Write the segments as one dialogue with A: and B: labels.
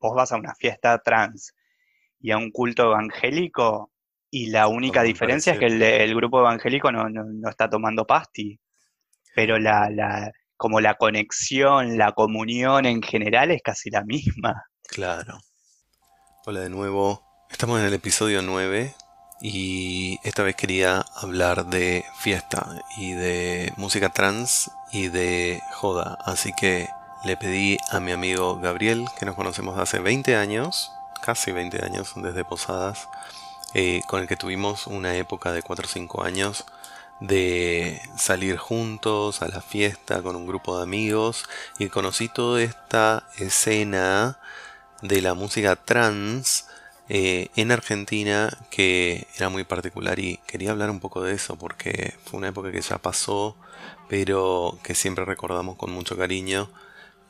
A: vos vas a una fiesta trans y a un culto evangélico y la única diferencia es que el, el grupo evangélico no, no- no está tomando pasti, pero la, la, como la conexión, la comunión en general es casi la misma.
B: Claro. Hola de nuevo. Estamos en el episodio 9 y esta vez quería hablar de fiesta y de música trans y de joda. Así que le pedí a mi amigo Gabriel, que nos conocemos hace 20 años, casi 20 años, desde Posadas, eh, con el que tuvimos una época de 4 o 5 años de salir juntos a la fiesta con un grupo de amigos y conocí toda esta escena de la música trans eh, en Argentina que era muy particular y quería hablar un poco de eso porque fue una época que ya pasó pero que siempre recordamos con mucho cariño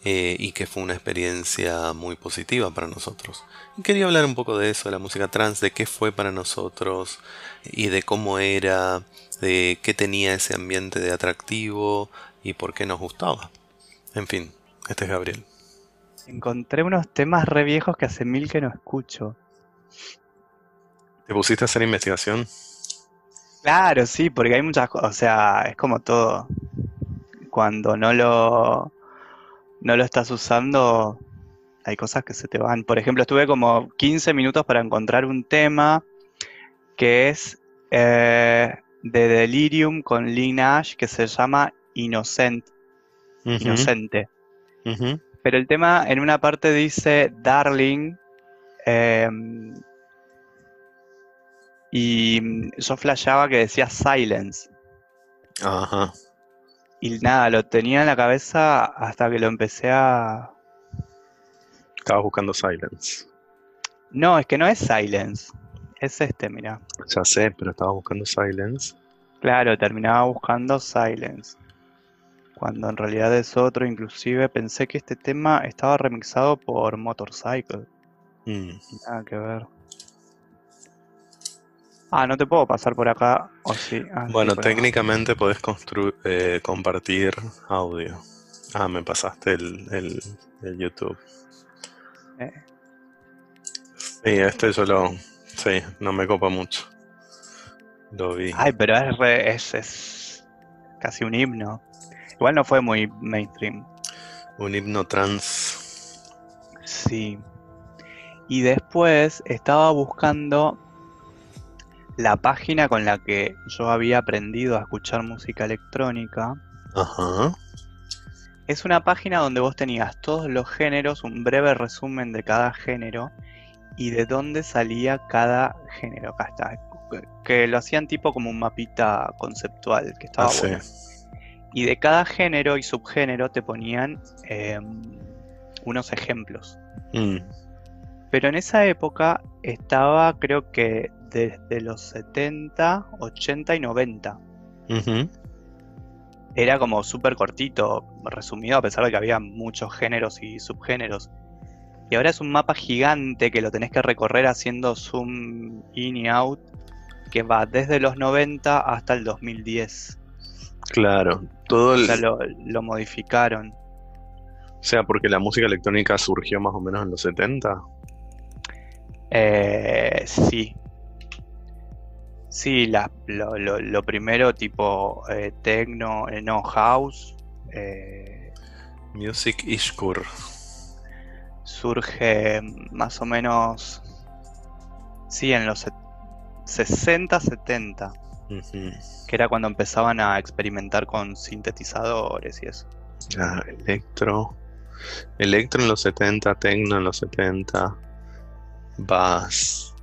B: eh, y que fue una experiencia muy positiva para nosotros. Y quería hablar un poco de eso, de la música trans, de qué fue para nosotros y de cómo era, de qué tenía ese ambiente de atractivo y por qué nos gustaba. En fin, este es Gabriel.
A: Encontré unos temas re viejos que hace mil que no escucho.
B: ¿Te pusiste a hacer investigación?
A: Claro, sí, porque hay muchas cosas, o sea, es como todo. Cuando no lo, no lo estás usando, hay cosas que se te van. Por ejemplo, estuve como 15 minutos para encontrar un tema que es eh, de Delirium con Lee Nash que se llama Innocent,
B: Ujú,
A: Inocente. Pero el tema en una parte dice Darling. em, y yo flasheaba que decía Silence.
B: Ajá.
A: Y nada, lo tenía en la cabeza hasta que lo empecé a.
B: Estabas buscando Silence.
A: No, es que no es Silence. Es este, mira.
B: Ya sé, pero estaba buscando Silence.
A: Claro, terminaba buscando Silence. Cuando en realidad es otro, inclusive pensé que este tema estaba remixado por Motorcycle.
B: Mm.
A: Nada que ver. Ah, no te puedo pasar por acá. O sí. Ah, sí,
B: Bueno, técnicamente podés eh, compartir audio. Ah, me pasaste el, el, el YouTube.
A: Eh,
B: Sí, este yo lo... Sí, no me copa mucho. Lo vi.
A: Ay, pero es, re- es, es casi un himno. Igual no fue muy mainstream.
B: Un himno trans.
A: Sí. Y después estaba buscando la página con la que yo había aprendido a escuchar música electrónica.
B: Ajá.
A: Es una página donde vos tenías todos los géneros, un breve resumen de cada género y de dónde salía cada género. Acá está. Que- lo hacían tipo como un mapita conceptual, que estaba
B: Ah, sí.
A: bueno. Y de cada género y subgénero te ponían em, unos ejemplos.
B: Mm,
A: Pero en esa época estaba, creo que desde los 70, 80 y 90.
B: ujú.
A: Era como súper cortito, resumido, a pesar de que había muchos géneros y subgéneros. Y ahora es un mapa gigante que lo tenés que recorrer haciendo zoom in y out, que va desde los 90 hasta el 2010.
B: Claro. Todo
A: O
B: el...
A: sea, lo, lo modificaron.
B: O sea, porque la música electrónica surgió más o menos en los 70.
A: Eh, sí. Sí, la- lo, lo- lo primero tipo eh, techno, eh, no house, eh,
B: Music Ishkur.
A: surge más o menos, sí, en los set- 60, 70,
B: Ujú.
A: que era cuando empezaban a experimentar con sintetizadores y eso.
B: Ah, electro. Electro en los 70, techno en los 70. Bass.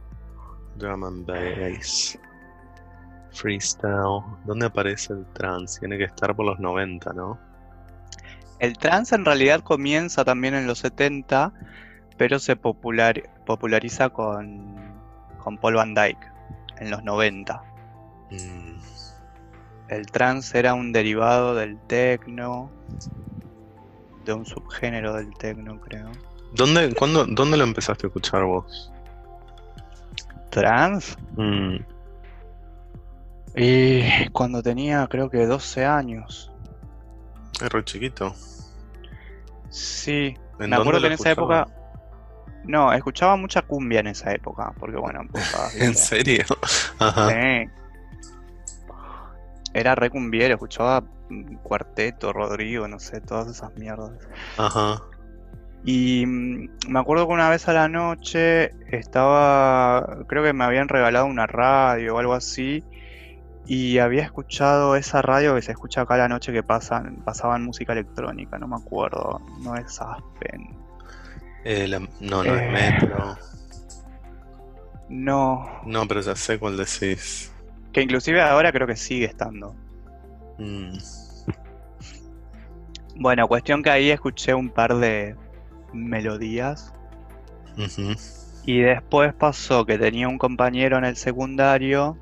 B: Drum and bass. Freestyle. ¿Dónde aparece el trance? Tiene que estar por los 90, ¿no?
A: El trance en realidad comienza también en los 70, pero se popular- populariza con, con Paul Van Dyke en los 90.
B: Mm,
A: El trance era un derivado del techno, de un subgénero del techno, creo.
B: ¿Dónde, cuándo, ¿Dónde lo empezaste a escuchar vos?
A: ¿Trance?
B: Mm,
A: Y cuando tenía creo que 12 años.
B: es re chiquito.
A: Sí,
B: ¿En
A: me acuerdo que en esa época? No, escuchaba mucha cumbia en esa época, porque bueno, empezaba,
B: ¿En serio? Ajá.
A: Sí. Era re cumbiero, escuchaba Cuarteto, Rodrigo, no sé, todas esas mierdas.
B: Ajá.
A: Y mm, me acuerdo que una vez a la noche estaba, creo que me habían regalado una radio o algo así, y había escuchado esa radio que se escucha acá a la noche que pasan, pasaban música electrónica, no me acuerdo, no es Aspen.
B: Eh, la- no, no es
A: Eh.
B: Metro.
A: No,
B: No, pero ya sé cuál decís.
A: que inclusive ahora creo que sigue estando.
B: Mm,
A: Bueno, cuestión que ahí escuché un par de melodías y después pasó que tenía un compañero en el secundario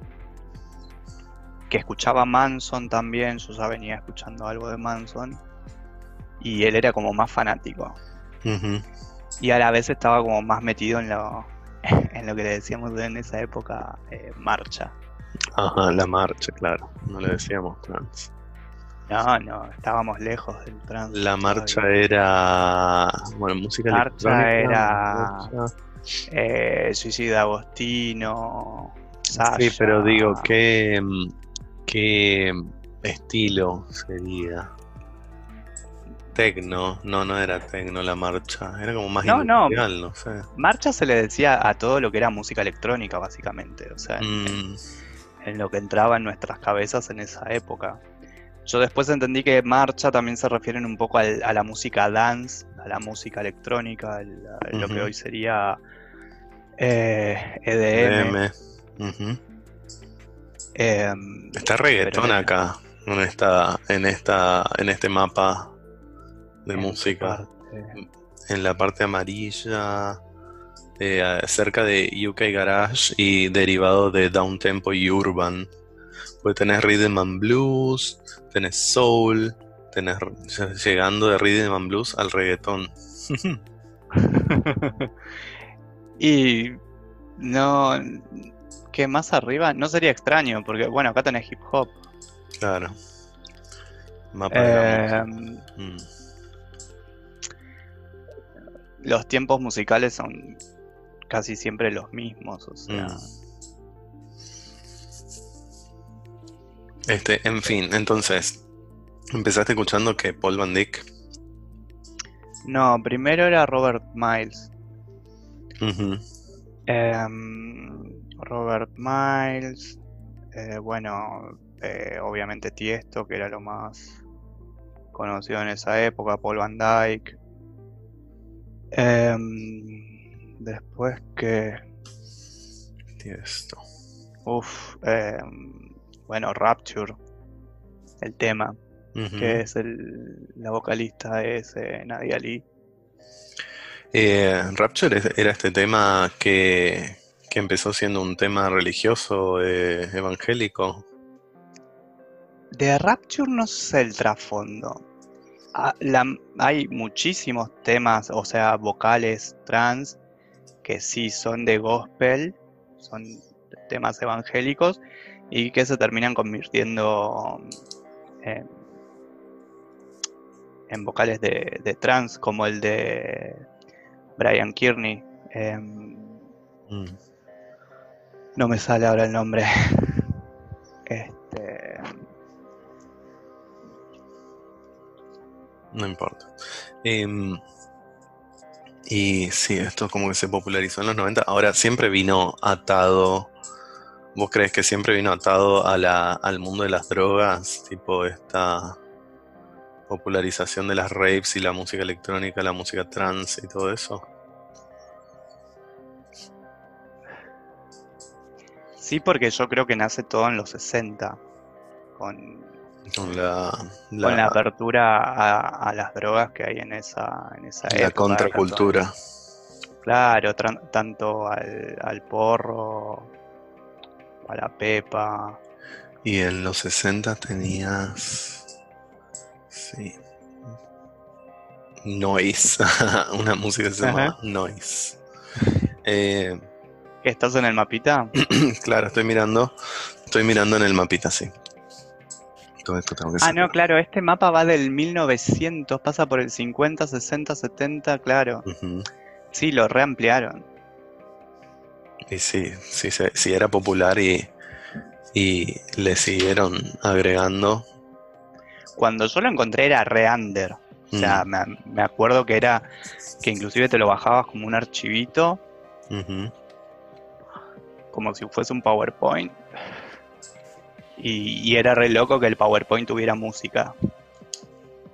A: que escuchaba Manson también, yo ya venía escuchando algo de Manson y él era como más fanático y a la vez estaba como más metido en lo, en lo que le decíamos en esa época eh, marcha.
B: Ajá, la marcha, claro. No le decíamos trans.
A: No, no, estábamos lejos del trance.
B: La marcha
A: todavía.
B: era. Bueno, música
A: Marcha
B: electrónica.
A: era-
B: marcha.
A: Eh, Suicida Agostino, Sasha.
B: Sí, pero digo, ¿qué, qué estilo sería? Tecno, no, no era tecno la marcha, era como más
A: No,
B: industrial, no sé.
A: Marcha se le decía a todo lo que era música electrónica, básicamente. O sea, en-
B: Mm,
A: en lo que entraba en nuestras cabezas en esa época. Yo después entendí que marcha también se refieren un poco al- a la música dance, a la música electrónica, el- a lo que hoy sería eh, EDM.
B: EDM. Ujú.
A: em,
B: Está reggaetón
A: Pero-
B: acá, en esta, en esta, en este mapa de
A: en
B: música.
A: parte.
B: En la parte amarilla, eh, cerca de UK Garage y derivado de Downtempo y Urban. Pues tenés Rhythm and Blues, tenés Soul, tenés llegando de Rhythm and Blues al reggaetón.
A: y no, que más arriba no sería extraño, porque bueno, acá tenés hip hop.
B: Claro. Mapa música. Mm.
A: los tiempos musicales son casi siempre los mismos, o sea,
B: Mm. Este, en fin, entonces, empezaste escuchando que Paul Van Dyck.
A: no, primero era Robert Miles. Em, Robert Miles, eh, bueno, eh, obviamente Tiesto, que era lo más conocido en esa época, Paul Van Dyke. Em, después que,
B: Tiesto.
A: uff, bueno, Rapture, el tema, que es el, la vocalista es eh, Nadia Lee.
B: Eh, Rapture era este tema que, que empezó siendo un tema religioso eh, evangélico.
A: De Rapture no sé el trasfondo. Ah, la- hay muchísimos temas, o sea, vocales trans, que sí son de gospel, son temas evangélicos, y que se terminan convirtiendo en, en vocales de, de trans, como el de Brian Kearney. Em,
B: Mm.
A: no me sale ahora el nombre. Este.
B: No importa. Em, y sí, esto como que se popularizó en los 90. Ahora siempre vino atado. ¿Vos crees que siempre vino atado a la, al mundo de las drogas? Tipo esta popularización de las raves y la música electrónica, la música trans y todo eso.
A: Sí, porque yo creo que nace todo en los 60, con,
B: Con la,
A: con la
B: la,
A: apertura a, a las drogas que hay en esa, en esa
B: la
A: época.
B: contracultura.
A: tanto- claro, tanto al, al porro, a la pepa.
B: Y en los 60 tenías. Sí. Noise. Una música que se llama. Noise. Eh,
A: ¿Estás en el mapita?
B: claro, estoy mirando. Estoy mirando en el mapita, sí. Todo esto tengo que
A: Ah, no, claro, este mapa va del 1900, pasa por el 50, 60, 70, claro.
B: Ujú.
A: Sí, lo reampliaron.
B: Y sí, sí, sí, sí era popular y, y le siguieron agregando.
A: Cuando yo lo encontré era re-under. O sea, me, me acuerdo que era que inclusive te lo bajabas como un archivito, como si fuese un PowerPoint. Y, y era re loco que el PowerPoint tuviera música.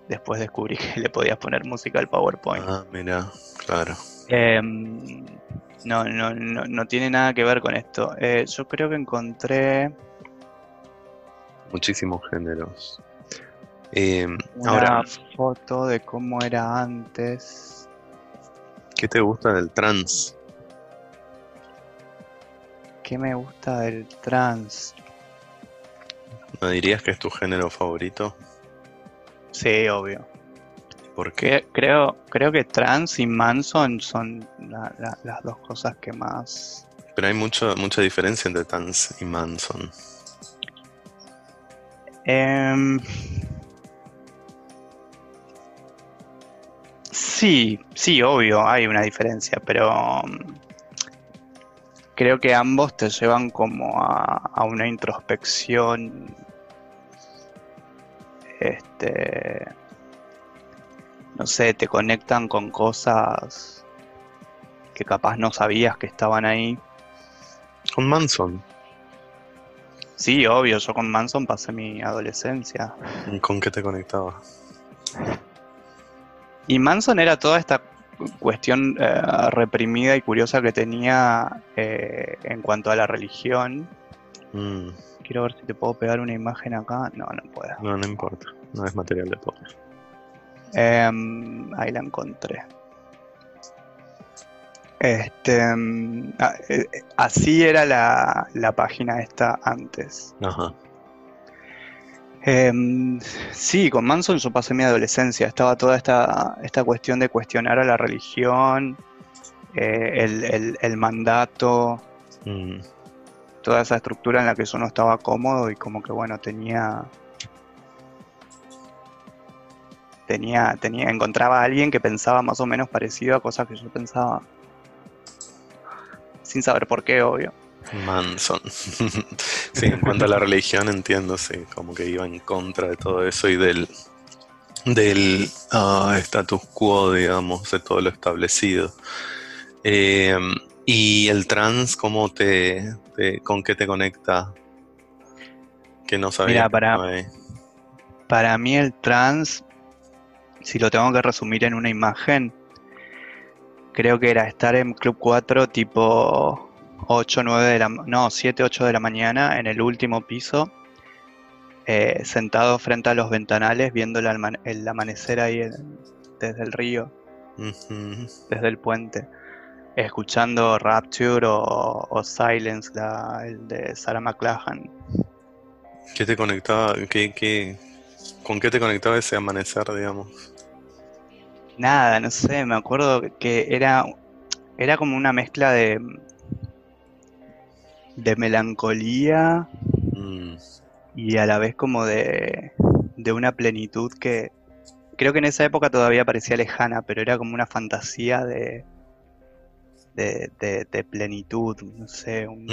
A: Después descubrí que le podías poner música al PowerPoint.
B: Ah, mira, claro.
A: Em, no, no, no, no tiene nada que ver con esto. Eh, yo creo que encontré
B: Muchísimos géneros. Eh,
A: una
B: ahora,
A: foto de cómo era antes.
B: ¿qué te gusta del trance?
A: ¿Qué me gusta del trans?
B: ¿Me dirías que es tu género favorito?
A: Sí, obvio.
B: ¿Por qué?
A: Que- creo, creo que trans y Manson son la- la- las dos cosas que más.
B: Pero hay mucho, mucha diferencia entre trance y Manson.
A: Em, sí, sí, obvio, hay una diferencia, pero mm, creo que ambos te llevan como a, a una introspección. Este, no sé, te conectan con cosas que capaz no sabías que estaban ahí.
B: Con Manson,
A: Sí, obvio, yo con Manson pasé mi adolescencia.
B: ¿con qué te conectaba?
A: Y Manson era toda esta cuestión eh, reprimida y curiosa que tenía eh, en cuanto a la religión.
B: Mm,
A: Quiero ver si te puedo pegar una imagen acá. No, no puedo.
B: no, no importa. No es material de todo.
A: Em, ahí la encontré. Este, em, ah, eh, eh, así era la, la página esta antes.
B: Ajá.
A: Em, sí, con Manson yo pasé mi adolescencia. Estaba toda esta, esta cuestión de cuestionar a la religión, eh, el, el- el mandato,
B: Mm,
A: toda esa estructura en la que yo no estaba cómodo y como que bueno, tenía, tenía, tenía, encontraba a alguien que pensaba más o menos parecido a cosas que yo pensaba, sin saber por qué, obvio.
B: Manson. sí, en cuanto a la religión entiendo, sí, como que iba en contra de todo eso y del, del ah, status quo, digamos, de todo lo establecido. Eh, y el trans, ¿cómo te, te- con qué te conecta? Que no sabía.
A: Mira, para-. Para mí el trans, si lo tengo que resumir en una imagen, creo que era estar en Club 4 tipo 8, 9 de la, no, 7, 8 de la mañana en el último piso, eh, sentado frente a los ventanales viendo el, amanecer ahí desde el río,
B: Ujú.
A: desde el puente, escuchando Rapture o, o Silence, la- el de Sarah McLachlan.
B: ¿Qué te conectaba? ¿Qué, qué, con qué te conectaba ese amanecer, digamos?
A: Nada, no sé, me acuerdo que era, era como una mezcla de, de melancolía
B: Mm,
A: y a la vez como de, de una plenitud que creo que en esa época todavía parecía lejana, pero era como una fantasía de, de, de- de plenitud, no sé, un,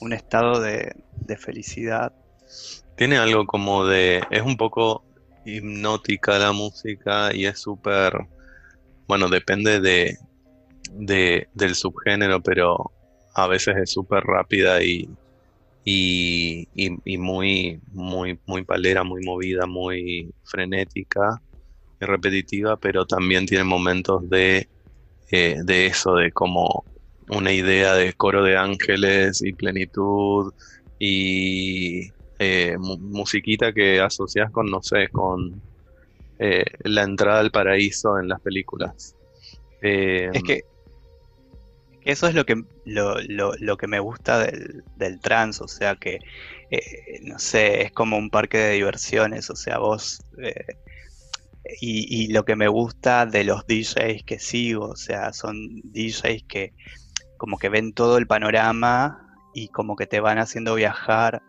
A: un estado de, de felicidad.
B: Tiene algo como de, es un poco hipnótica la música y es súper, bueno, depende de, de- del subgénero, pero a veces es súper rápida y, y, muy, muy, muy palera, muy movida, muy frenética y repetitiva, pero también tiene momentos de, eh, de eso, de como una idea de coro de ángeles y plenitud y eh, mu- musiquita que asocias con, no sé, con eh, la entrada al paraíso en las películas. Eh,
A: Es que, eso es lo que, lo, lo- lo que me gusta del, del trance, o sea que, eh, no sé, es como un parque de diversiones, o sea, vos... y, y lo que me gusta de los DJs que sigo, o sea, son DJs que como que ven todo el panorama y como que te van haciendo viajar.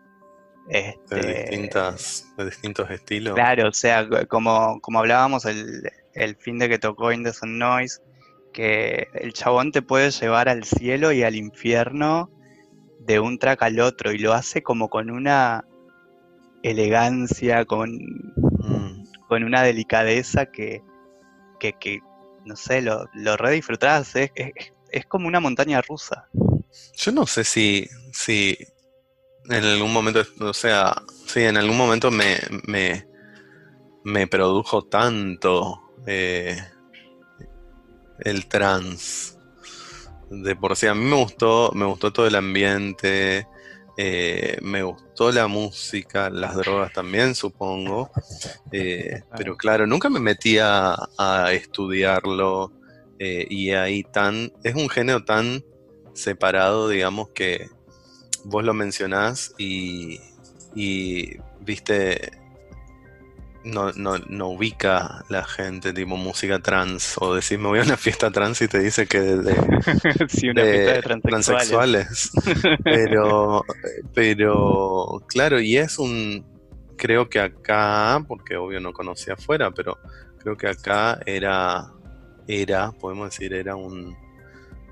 B: De
A: Este,
B: distintas, de distintos estilos.
A: Claro, o sea, co- como, como hablábamos el, el fin de que tocó Indecent Noise, que el chabón te puede llevar al cielo y al infierno de un track al otro y lo hace como con una elegancia, con,
B: Mm.
A: con una delicadeza que, que, que, no sé, lo, lo re disfrutás, es, es- es como una montaña rusa.
B: Yo no sé si, si en algún momento, o sea, sí, en algún momento me, me, me produjo tanto eh, el trans. De por sí, a mí me gustó, me gustó todo el ambiente, eh, me gustó la música, las drogas también, supongo. Eh, pero claro, nunca me metí a, a estudiarlo eh, y ahí tan, es un género tan separado, digamos, que vos lo mencionás y, y viste, no, no, no ubica la gente tipo música trans o decís me voy a una fiesta trans y te dice que de, de-
A: sí, una fiesta de
B: de
A: transexuales.
B: transexuales. Pero, pero, claro, y es un, creo que acá, porque obvio no conocía afuera, pero creo que acá era, era, podemos decir, era un,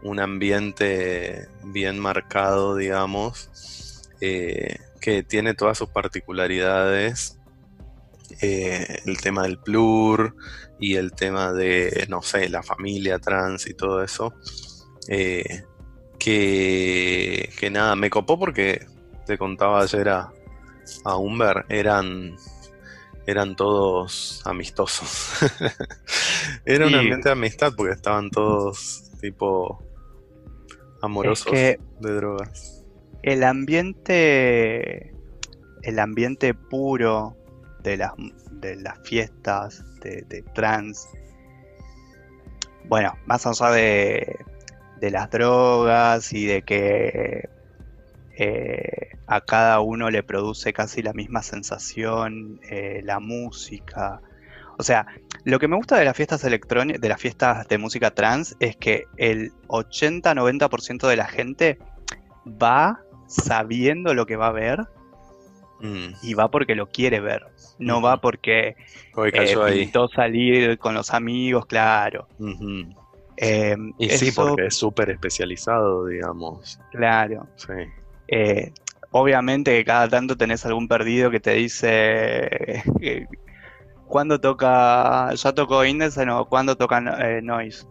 B: un ambiente bien marcado, digamos, eh, que tiene todas sus particularidades. eh, el tema del plur y el tema de, no sé, la familia trans y todo eso. eh, que, que nada, me copó porque te contaba ayer a, a Humber, eran, eran todos amistosos. Era un ambiente de amistad porque estaban todos tipo amorosos
A: que-
B: de drogas.
A: El ambiente, el ambiente puro de las, de las fiestas de, de trans, bueno, más allá de, de las drogas y de que eh, a cada uno le produce casi la misma sensación, eh, la música. O sea, lo que me gusta de las fiestas electrónicas, de las fiestas de música trans, es que el 80-90% de la gente va sabiendo lo que va a ver
B: Mm,
A: y va porque lo quiere ver. No va porque eh, pintó salir con los amigos, claro. Eh,
B: Y sí, porque es súper especializado, digamos.
A: claro.
B: Sí.
A: Eh, obviamente que cada tanto tenés algún perdido que te dice cuándo toca, ya tocó Indecent o cuándo toca eh, Noise.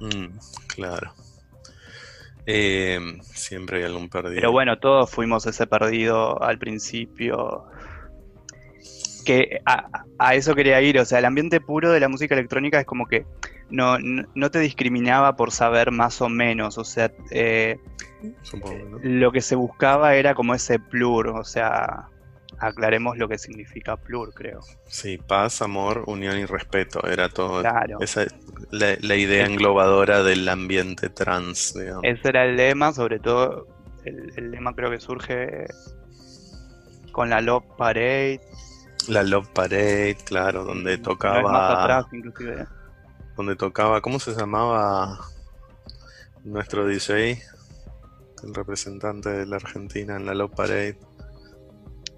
B: Mm, claro. Eh, siempre hay algún perdido.
A: Pero bueno, todos fuimos ese perdido al principio. Que a, a eso quería ir, o sea, el ambiente puro de la música electrónica es como que no, no, te discriminaba por saber más o menos, o sea, eh,
B: supongo, ¿no?
A: lo que se buscaba era como ese plur, o sea, aclaremos lo que significa plur, creo.
B: Sí, paz, amor, unión y respeto. Era todo.
A: Claro.
B: Esa es la, la idea englobadora del ambiente trans, digamos.
A: Ese era el lema, sobre todo el, el lema creo que surge con la Love Parade,
B: La Love Parade, claro, donde
A: no es más
B: tocaba.
A: atrás inclusive.
B: Donde tocaba. ¿Cómo se llamaba nuestro DJ? El representante de la Argentina en la Love Parade.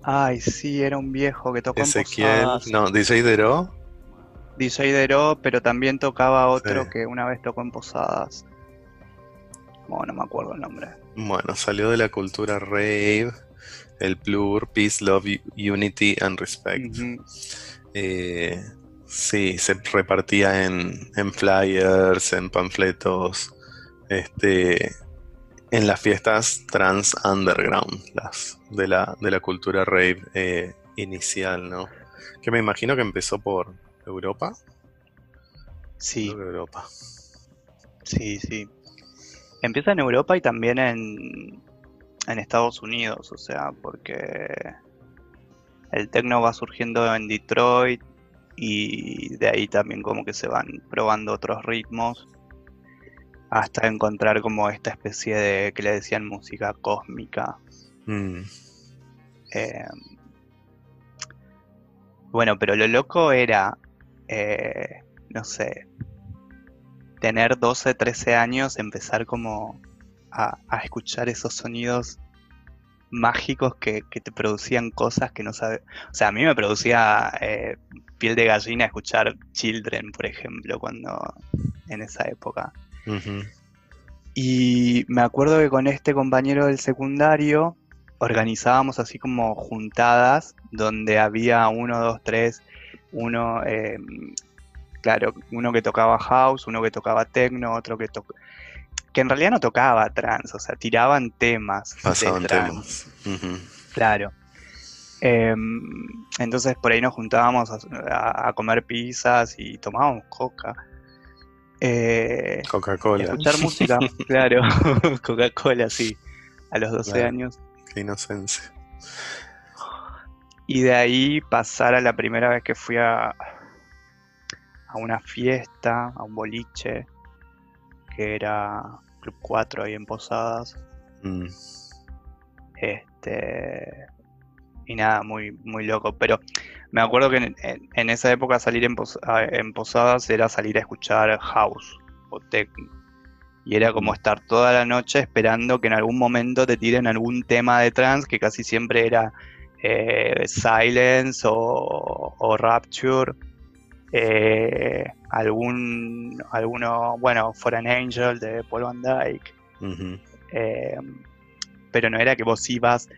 A: Ay, sí, era un viejo que tocó en
B: Ezequiel.
A: Posadas.
B: No, DJ Dero,
A: pero también tocaba otro
B: Sí.
A: que una vez tocó en Posadas. Bueno, no me acuerdo el nombre.
B: Bueno, salió de la cultura rave, el plur, peace, love, unity and respect. Eh, sí, se repartía en, en flyers, en panfletos, este, en las fiestas trans underground, las de la, de la cultura rave eh, inicial, ¿no? Que me imagino que empezó por Europa.
A: Sí,
B: que Europa.
A: sí, sí. Empieza en Europa y también en, en Estados Unidos, o sea, porque el techno va surgiendo en Detroit y de ahí también como que se van probando otros ritmos hasta encontrar como esta especie de que le decían música cósmica.
B: Mm,
A: Eh, bueno, pero lo loco era, eh, no sé, tener 12, 13 años, empezar como a, a escuchar esos sonidos mágicos que, que te producían cosas que no sabes. O sea, a mí me producía eh, piel de gallina escuchar Children, por ejemplo, cuando en esa época. Y me acuerdo que con este compañero del secundario organizábamos así como juntadas donde había uno, dos, tres, uno, eh, claro, uno que tocaba house, uno que tocaba techno, otro que tocaba... Que en realidad no tocaba trance, o sea, tiraban temas de
B: Pasaban
A: trance.
B: temas.
A: Claro. Em, entonces por ahí nos juntábamos a, a- a comer pizzas y tomábamos coca. Eh,
B: Coca-Cola.
A: escuchar música, claro. Coca-Cola, sí. A los 12
B: Claro.
A: años.
B: Qué inocencia.
A: Y de ahí pasar a la primera vez que fui a, a una fiesta, a un boliche, que era Club 4 ahí en Posadas.
B: Mm.
A: Este, y nada, muy, muy loco. Pero me acuerdo que en, en- en esa época salir en, pos- en Posadas era salir a escuchar house o techno. Y era como estar toda la noche esperando que en algún momento te tiren algún tema de trance, que casi siempre era eh, Silence o, o Rapture. eh, algún, alguno, bueno, For an Angel de Paul Van Dyke. Eh, pero no era que vos ibas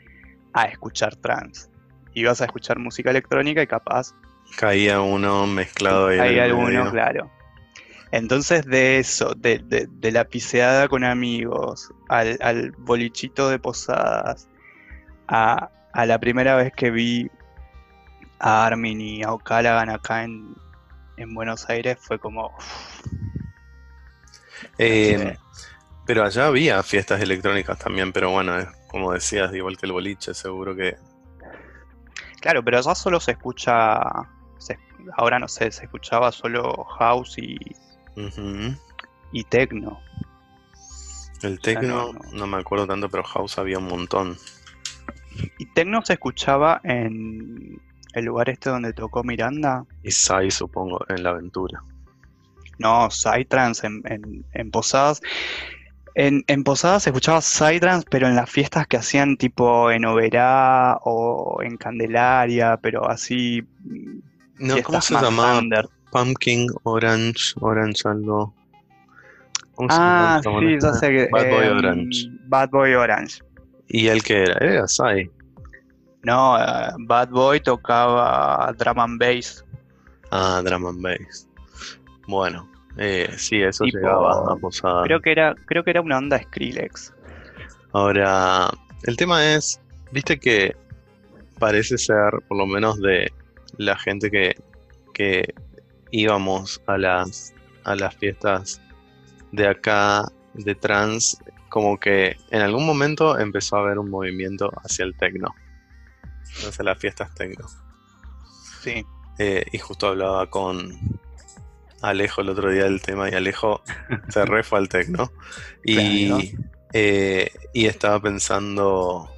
A: a escuchar trance. Ibas a escuchar música electrónica y capaz
B: Caía uno mezclado ahí. el
A: alguno,
B: medio.
A: claro. Entonces de eso, de, de- de la piseada con amigos, al, al bolichito de posadas, a, a la primera vez que vi a Armin y a O'Callaghan acá en, en Buenos Aires fue como...
B: Eh, pero allá había fiestas electrónicas también, pero bueno, es como decías, igual que el boliche, seguro que.
A: Claro, pero allá solo se escucha, se- ahora no sé, se escuchaba solo house y, y techno.
B: El
A: sea,
B: techno,
A: no, no.
B: no me acuerdo tanto, pero house había un montón.
A: Y techno se escuchaba en el lugar este donde tocó Miranda.
B: Y Sai, supongo, en la aventura.
A: No, Psytrance en, en, en Posadas. En, en Posadas se escuchaba Psytrance, pero en las fiestas que hacían tipo en Oberá o en Candelaria, pero así. mm,
B: No, ¿cómo se llamaba?
A: under.
B: Pumpkin, Orange, Orange algo. ¿Cómo se
A: Ah, sí, ya sé que.
B: Bad Boy
A: em,
B: Orange.
A: Bad Boy Orange.
B: ¿Y el que era? Era Sai.
A: No, eh, Bad Boy tocaba drum and bass.
B: Ah, Drum and Bass. Bueno, eh, sí, eso
A: Tipo,
B: llegaba a Posada.
A: Creo que era, creo que era una onda Skrillex.
B: Ahora, el tema es, viste que parece ser, por lo menos de la gente que, que íbamos a las, a las fiestas de acá, de trans, como que en algún momento empezó a haber un movimiento hacia el tecno, hacia las fiestas tecno.
A: Sí.
B: Eh, y justo hablaba con Alejo el otro día del tema y Alejo se re fue al tecno. Y, eh, y estaba pensando.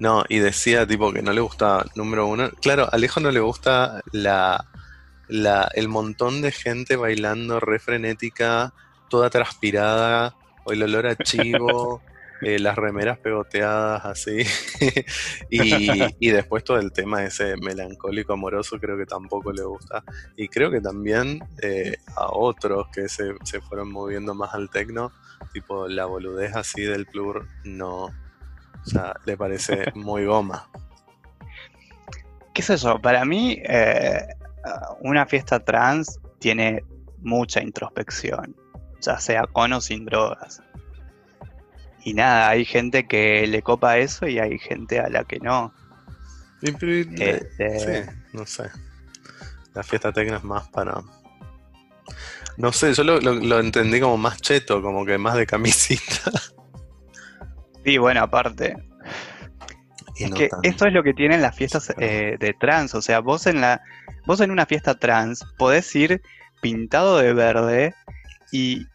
B: No, y decía tipo que no le gusta, número uno. Claro, a Alejo no le gusta la, la, el montón de gente bailando re frenética, toda transpirada, o el olor a chivo, eh, las remeras pegoteadas así. y, y después todo el tema ese melancólico amoroso creo que tampoco le gusta. Y creo que también eh, a otros que se, se fueron moviendo más al tecno, tipo la boludez así del plur, no. O sea, le parece muy goma.
A: ¿Qué es eso? Para mí, eh, una fiesta trans tiene mucha introspección, ya sea con o sin drogas. Y nada, hay gente que le copa eso y hay gente a la que no.
B: Y, pero,
A: Este,
B: Sí, no sé. La fiesta tecno es más para. No sé, yo lo, lo- lo entendí como más cheto, como que más de camisita.
A: sí, bueno, aparte.
B: Y
A: Es
B: no
A: que
B: tan-
A: eso es lo que tienen las fiestas eh, de trans. O sea, vos en la, vos en una fiesta trans podés ir pintado de verde y,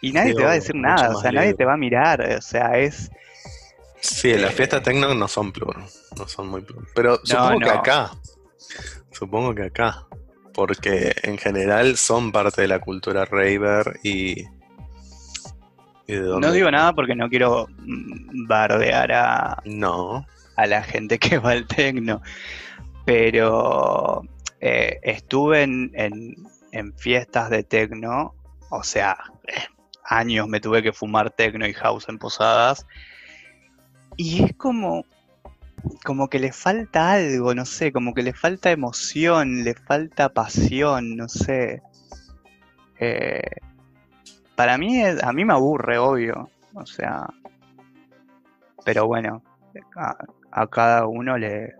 A: y nadie
B: Sí,
A: te va a decir nada. O sea, nadie te va a mirar. O sea, es.
B: Sí, las
A: eh,
B: fiestas tecno no son plur, no son muy plur. Pero supongo que
A: no.
B: acá, supongo que acá, porque en general son parte de la cultura raver y,
A: No digo nada porque no quiero bardear a,
B: no.
A: a la gente que va al tecno, pero eh, estuve en, en, fiestas de tecno, o sea, años me tuve que fumar tecno y house en posadas, y es como, como que le falta algo, no sé, como que le falta emoción, le falta pasión, no sé. Eh, para mí, a mí me aburre, obvio. O sea, pero bueno, a, cada uno le,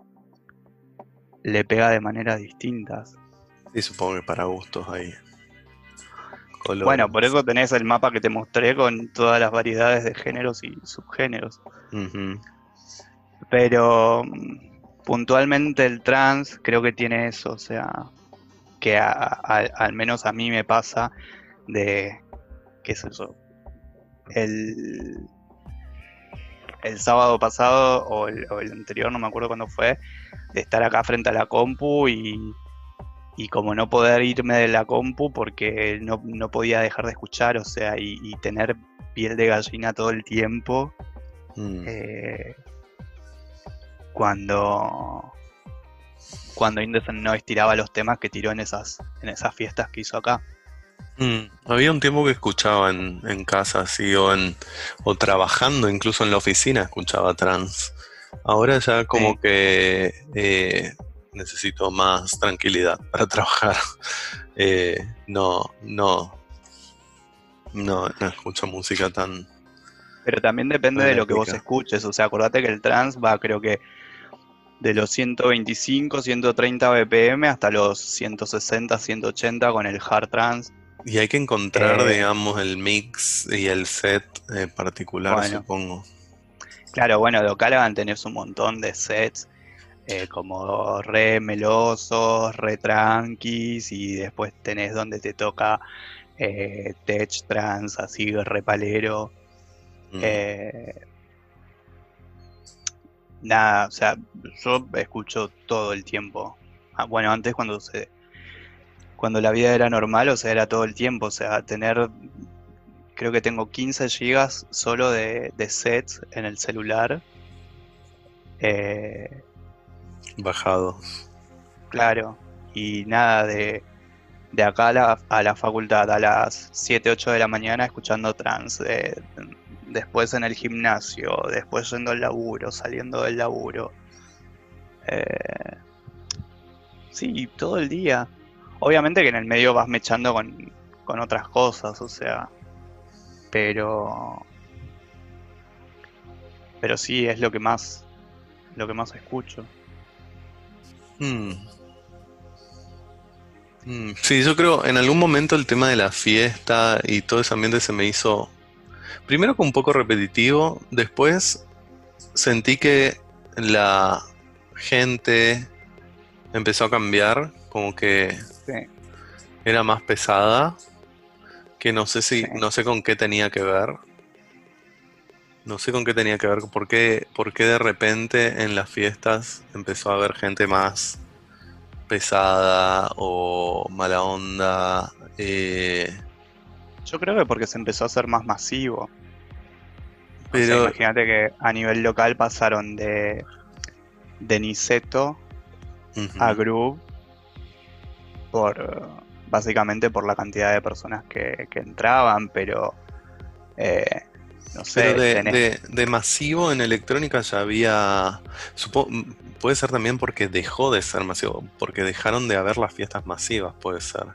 A: le pega de maneras distintas.
B: Sí, supongo que para gustos ahí.
A: Bueno, por eso tenés el mapa que te mostré con todas las variedades de géneros y subgéneros. Pero mm, puntualmente el trans creo que tiene eso, o sea, que al menos a mí me pasa de ¿qué es eso? El, el sábado pasado o el, anterior, no me acuerdo cuándo fue, de estar acá frente a la compu y, y como no poder irme de la compu porque no, podía dejar de escuchar, o sea, y, tener piel de gallina todo el tiempo. Mm. Eh, cuando cuando Indecent no estiraba los temas que tiró en esas en esas fiestas que hizo acá.
B: Mm, había un tiempo que escuchaba en, casa, así, o, en, o trabajando, incluso en la oficina, escuchaba trans. Ahora ya como que eh, necesito más tranquilidad para trabajar. Eh, no, no, no, no escucho música tan...
A: Pero también depende de lo que vos escuches. O sea, acordate que el trans va, creo que de los 125, 130 BPM hasta los 160, 180 con el hard trans.
B: Y hay que encontrar, eh, digamos, el mix y el set eh, particular, supongo.
A: Claro, bueno, local van a tener un montón de sets, eh, como re melosos, re tranquis, y después tenés donde te toca tech trans, así re palero. Mm. nada, o sea, yo escucho todo el tiempo. Ah, bueno, antes cuando se cuando la vida era normal, o sea, era todo el tiempo, o sea, tener, creo que tengo 15 gigas solo de, sets en el celular.
B: Eh, Bajados.
A: Claro, y nada de, de acá a la, a la, facultad a las 7, 8 de la mañana escuchando trans, después en el gimnasio, después yendo al laburo, saliendo del laburo. Eh, sí, todo el día. Obviamente que en el medio vas mechando con, otras cosas, o sea. Pero. Pero sí, es lo que más. Lo que más escucho.
B: Hmm. Hmm. Sí, yo creo en algún momento el tema de la fiesta y todo ese ambiente se me hizo. Primero con un poco repetitivo, después sentí que la gente empezó a cambiar, como que era más pesada, que no sé si, no sé con qué tenía que ver. No sé con qué tenía que ver, por qué, por qué de repente en las fiestas empezó a haber gente más pesada o mala onda. Eh.
A: Yo creo que porque se empezó a hacer más masivo. Pero imagínate que a nivel local pasaron de, de Niceto a Groove por básicamente por la cantidad de personas que, entraban, pero eh, no sé.
B: de, masivo en electrónica ya había. puede ser también porque dejó de ser masivo, porque dejaron de haber las fiestas masivas, puede ser.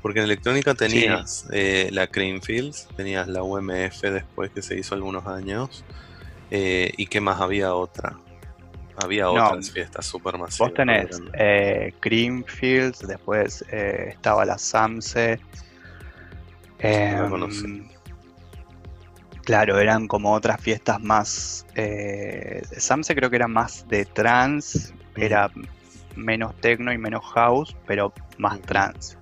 B: Porque en electrónica tenías eh, la Creamfields, tenías la UMF después que se hizo algunos años, eh, y qué más había otra. Había otras fiestas super masivas.
A: Vos tenés eh, Creamfields, después estaba la Samse. Em, claro, eran como otras fiestas más. Eh, Samse creo que era más de trans, era menos techno y menos house, pero más trans.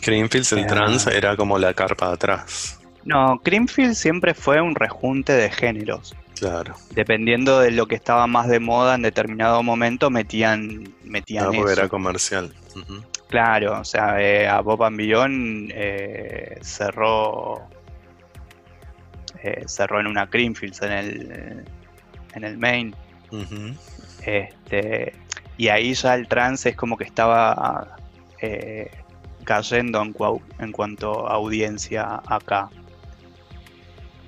B: Creamfields, el trans, era como la carpa de atrás.
A: No, Creamfields siempre fue un rejunte de géneros.
B: Claro.
A: Dependiendo de lo que estaba más de moda en determinado momento, metían, metían
B: eso. era comercial.
A: Claro, o sea, eh, a Bob Beyond eh, cerró eh, cerró en una Creamfields en el, en el main. Este, y ahí ya el trance es como que estaba eh, cayendo en, cua- en cuanto a audiencia acá.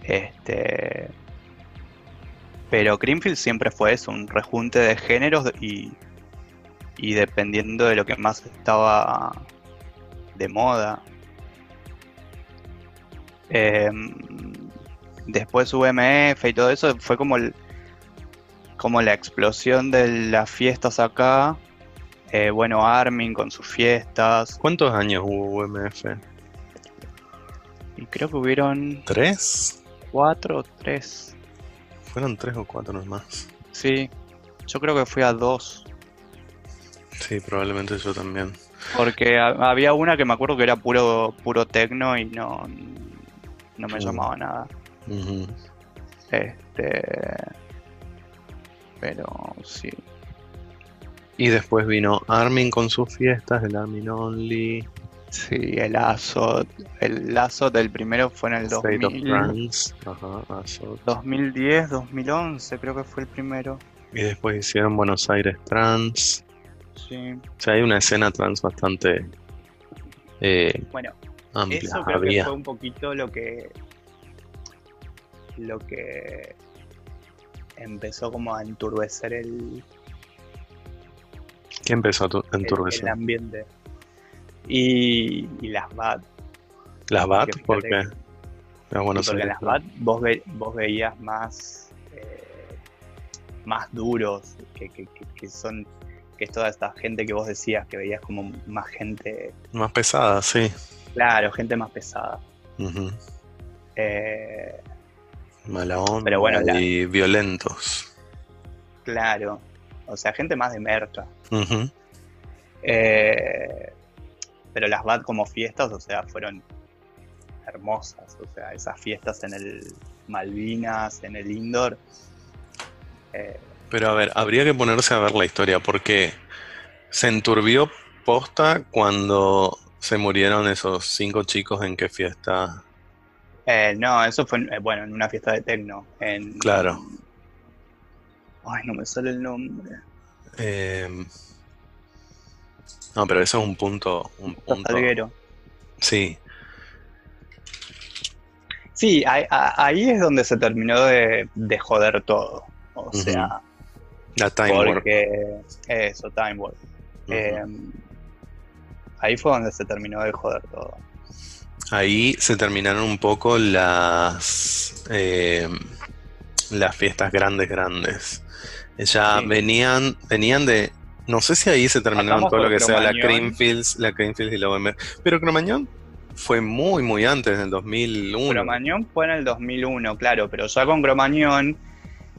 A: Este, pero Creamfield siempre fue eso, un rejunte de géneros y, y dependiendo de lo que más estaba de moda. Em, después UMF y todo eso fue como el, como la explosión de las fiestas acá. Eh, bueno, Armin con sus fiestas.
B: ¿Cuántos años hubo UMF?
A: Y creo que hubieron
B: ¿Tres?
A: cuatro o tres.
B: Fueron tres o cuatro nomás.
A: Sí, yo creo que fui a dos.
B: Sí, probablemente yo también.
A: Porque ha- había una que me acuerdo que era puro, puro tecno y no, no me
B: Mm.
A: llamaba nada. Este. Pero sí.
B: Y después vino Armin con sus fiestas, el Armin Only,
A: Sí, el ASO. El ASO del primero fue en el
B: State of
A: 2000,
B: Trance. Ajá, Azot.
A: 2010, 2011, creo que fue el primero.
B: Y después hicieron Buenos Aires Trans.
A: Sí.
B: O sea, hay una escena trans bastante eh,
A: Bueno,
B: amplia.
A: Eso creo que fue un poquito lo que. Lo que empezó como a enturbecer el,
B: ¿Qué empezó a
A: el-
B: enturbecer?
A: el ambiente. Y, y las BAT.
B: ¿Las BAT? Porque
A: que-
B: era Buenos
A: porque las BAT vos, ve- vos veías más. eh, más duros. Que, que- que- que son. Que es toda esta gente que vos decías que veías como más gente.
B: Más pesada, sí.
A: Claro, gente más pesada.
B: Ujú.
A: Eh,
B: Mala onda
A: Pero bueno, la-
B: y violentos.
A: claro. O sea, gente más de merca. Eh, pero las BAT como fiestas, o sea, fueron hermosas. O sea, esas fiestas en el Malvinas, en el Indoor. eh,
B: Pero a ver, habría que ponerse a ver la historia porque se enturbió posta cuando se murieron esos cinco chicos en qué fiesta.
A: Eh, no, eso fue, eh, bueno, en una fiesta de tecno. En,
B: Claro.
A: Ay, no me sale el nombre.
B: Eh, no, pero eso es un punto, un punto.
A: Salguero.
B: Sí,
A: Sí, ahí, es donde se terminó de, de joder todo. O sea,
B: la Time Warp.
A: porque eso, Time Warp. Eh, ahí fue donde se terminó de joder todo.
B: Ahí se terminaron un poco las eh, las fiestas grandes grandes. Ya
A: Sí.
B: venían, venían de. No sé si ahí se terminaron todo lo que sea la. Creamfields, la Creamfields y la OMR. Pero Cromañón fue muy, muy antes, en el 2001.
A: Cromañón fue en el 2001, claro, pero ya con Cromañón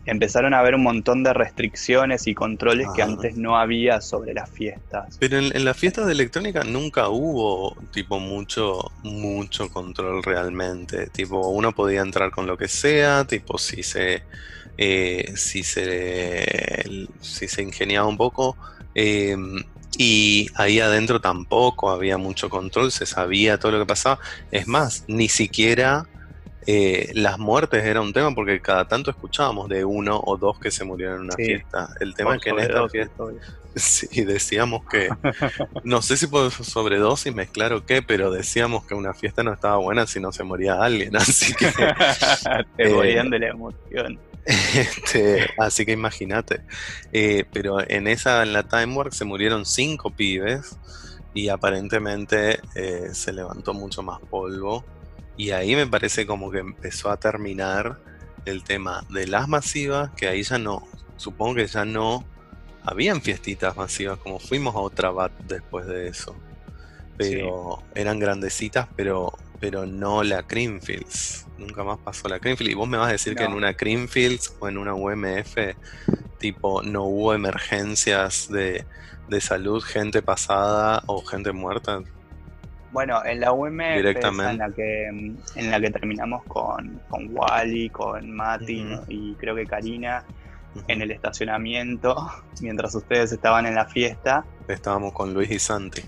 A: empezaron a haber un montón de restricciones y controles que
B: Ah.
A: antes no había sobre las fiestas.
B: Pero en, en las fiestas de electrónica nunca hubo tipo mucho, mucho control realmente. Tipo, uno podía entrar con lo que sea, tipo si se, eh, si se, si se ingeniaba un poco. eh, y ahí adentro tampoco había mucho control, se sabía todo lo que pasaba. Es más, ni siquiera eh, las muertes era un tema porque cada tanto escuchábamos de uno o dos que se murieron en una
A: Sí.
B: fiesta. El tema
A: Por
B: es que en esta fiesta. Sí, decíamos que, no sé si por sobredosis mezclar o qué, pero decíamos que una fiesta no estaba buena si no se moría alguien, así que,
A: Te
B: Eh,
A: morían de la emoción.
B: este, así que imagínate. Eh, pero en esa, en la Time Warp se murieron cinco pibes y aparentemente eh, se levantó mucho más polvo y ahí me parece como que empezó a terminar el tema de las masivas, que ahí ya no, supongo que ya no habían fiestitas masivas, como fuimos a otra BAT después de eso. Pero eran grandecitas, pero, pero no la Creamfields. Nunca más pasó la Creamfields. Y vos me vas a decir que en una Creamfields o en una UMF, tipo, no hubo emergencias de, de salud, gente pasada o gente muerta.
A: Bueno, en la UM en la que en la que terminamos con, con Wally, con Mati y creo que Karina en el estacionamiento mientras ustedes estaban en la fiesta.
B: Estábamos con Luis y Santi.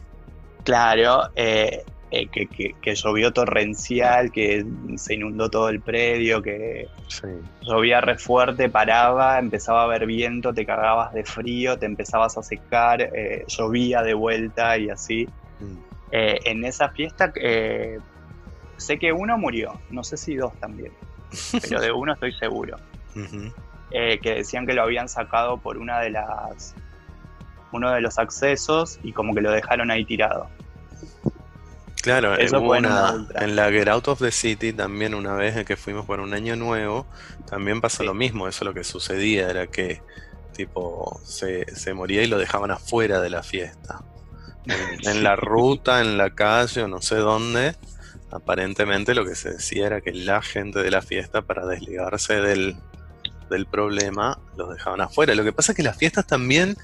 A: Claro, eh, eh, que, que, que llovió torrencial, que se inundó todo el predio, que
B: Sí.
A: llovía re fuerte, paraba, empezaba a haber viento, te cagabas de frío, te empezabas a secar, eh, llovía de vuelta y así.
B: Mm.
A: Eh, en esa fiesta eh, sé que uno murió, no sé si dos también, pero de uno estoy seguro. Eh, que decían que lo habían sacado por una de las uno de los accesos y como que lo dejaron ahí tirado.
B: Claro,
A: Eso
B: hubo
A: una
B: en la Get Out of the City también una vez en que fuimos por un año nuevo, también pasó
A: Sí.
B: lo mismo, eso lo que sucedía era que tipo se, se moría y lo dejaban afuera de la fiesta. En, en la ruta, en la calle o no sé dónde, aparentemente lo que se decía era que la gente de la fiesta para desligarse del, del problema los dejaban afuera. Lo que pasa es que las fiestas también,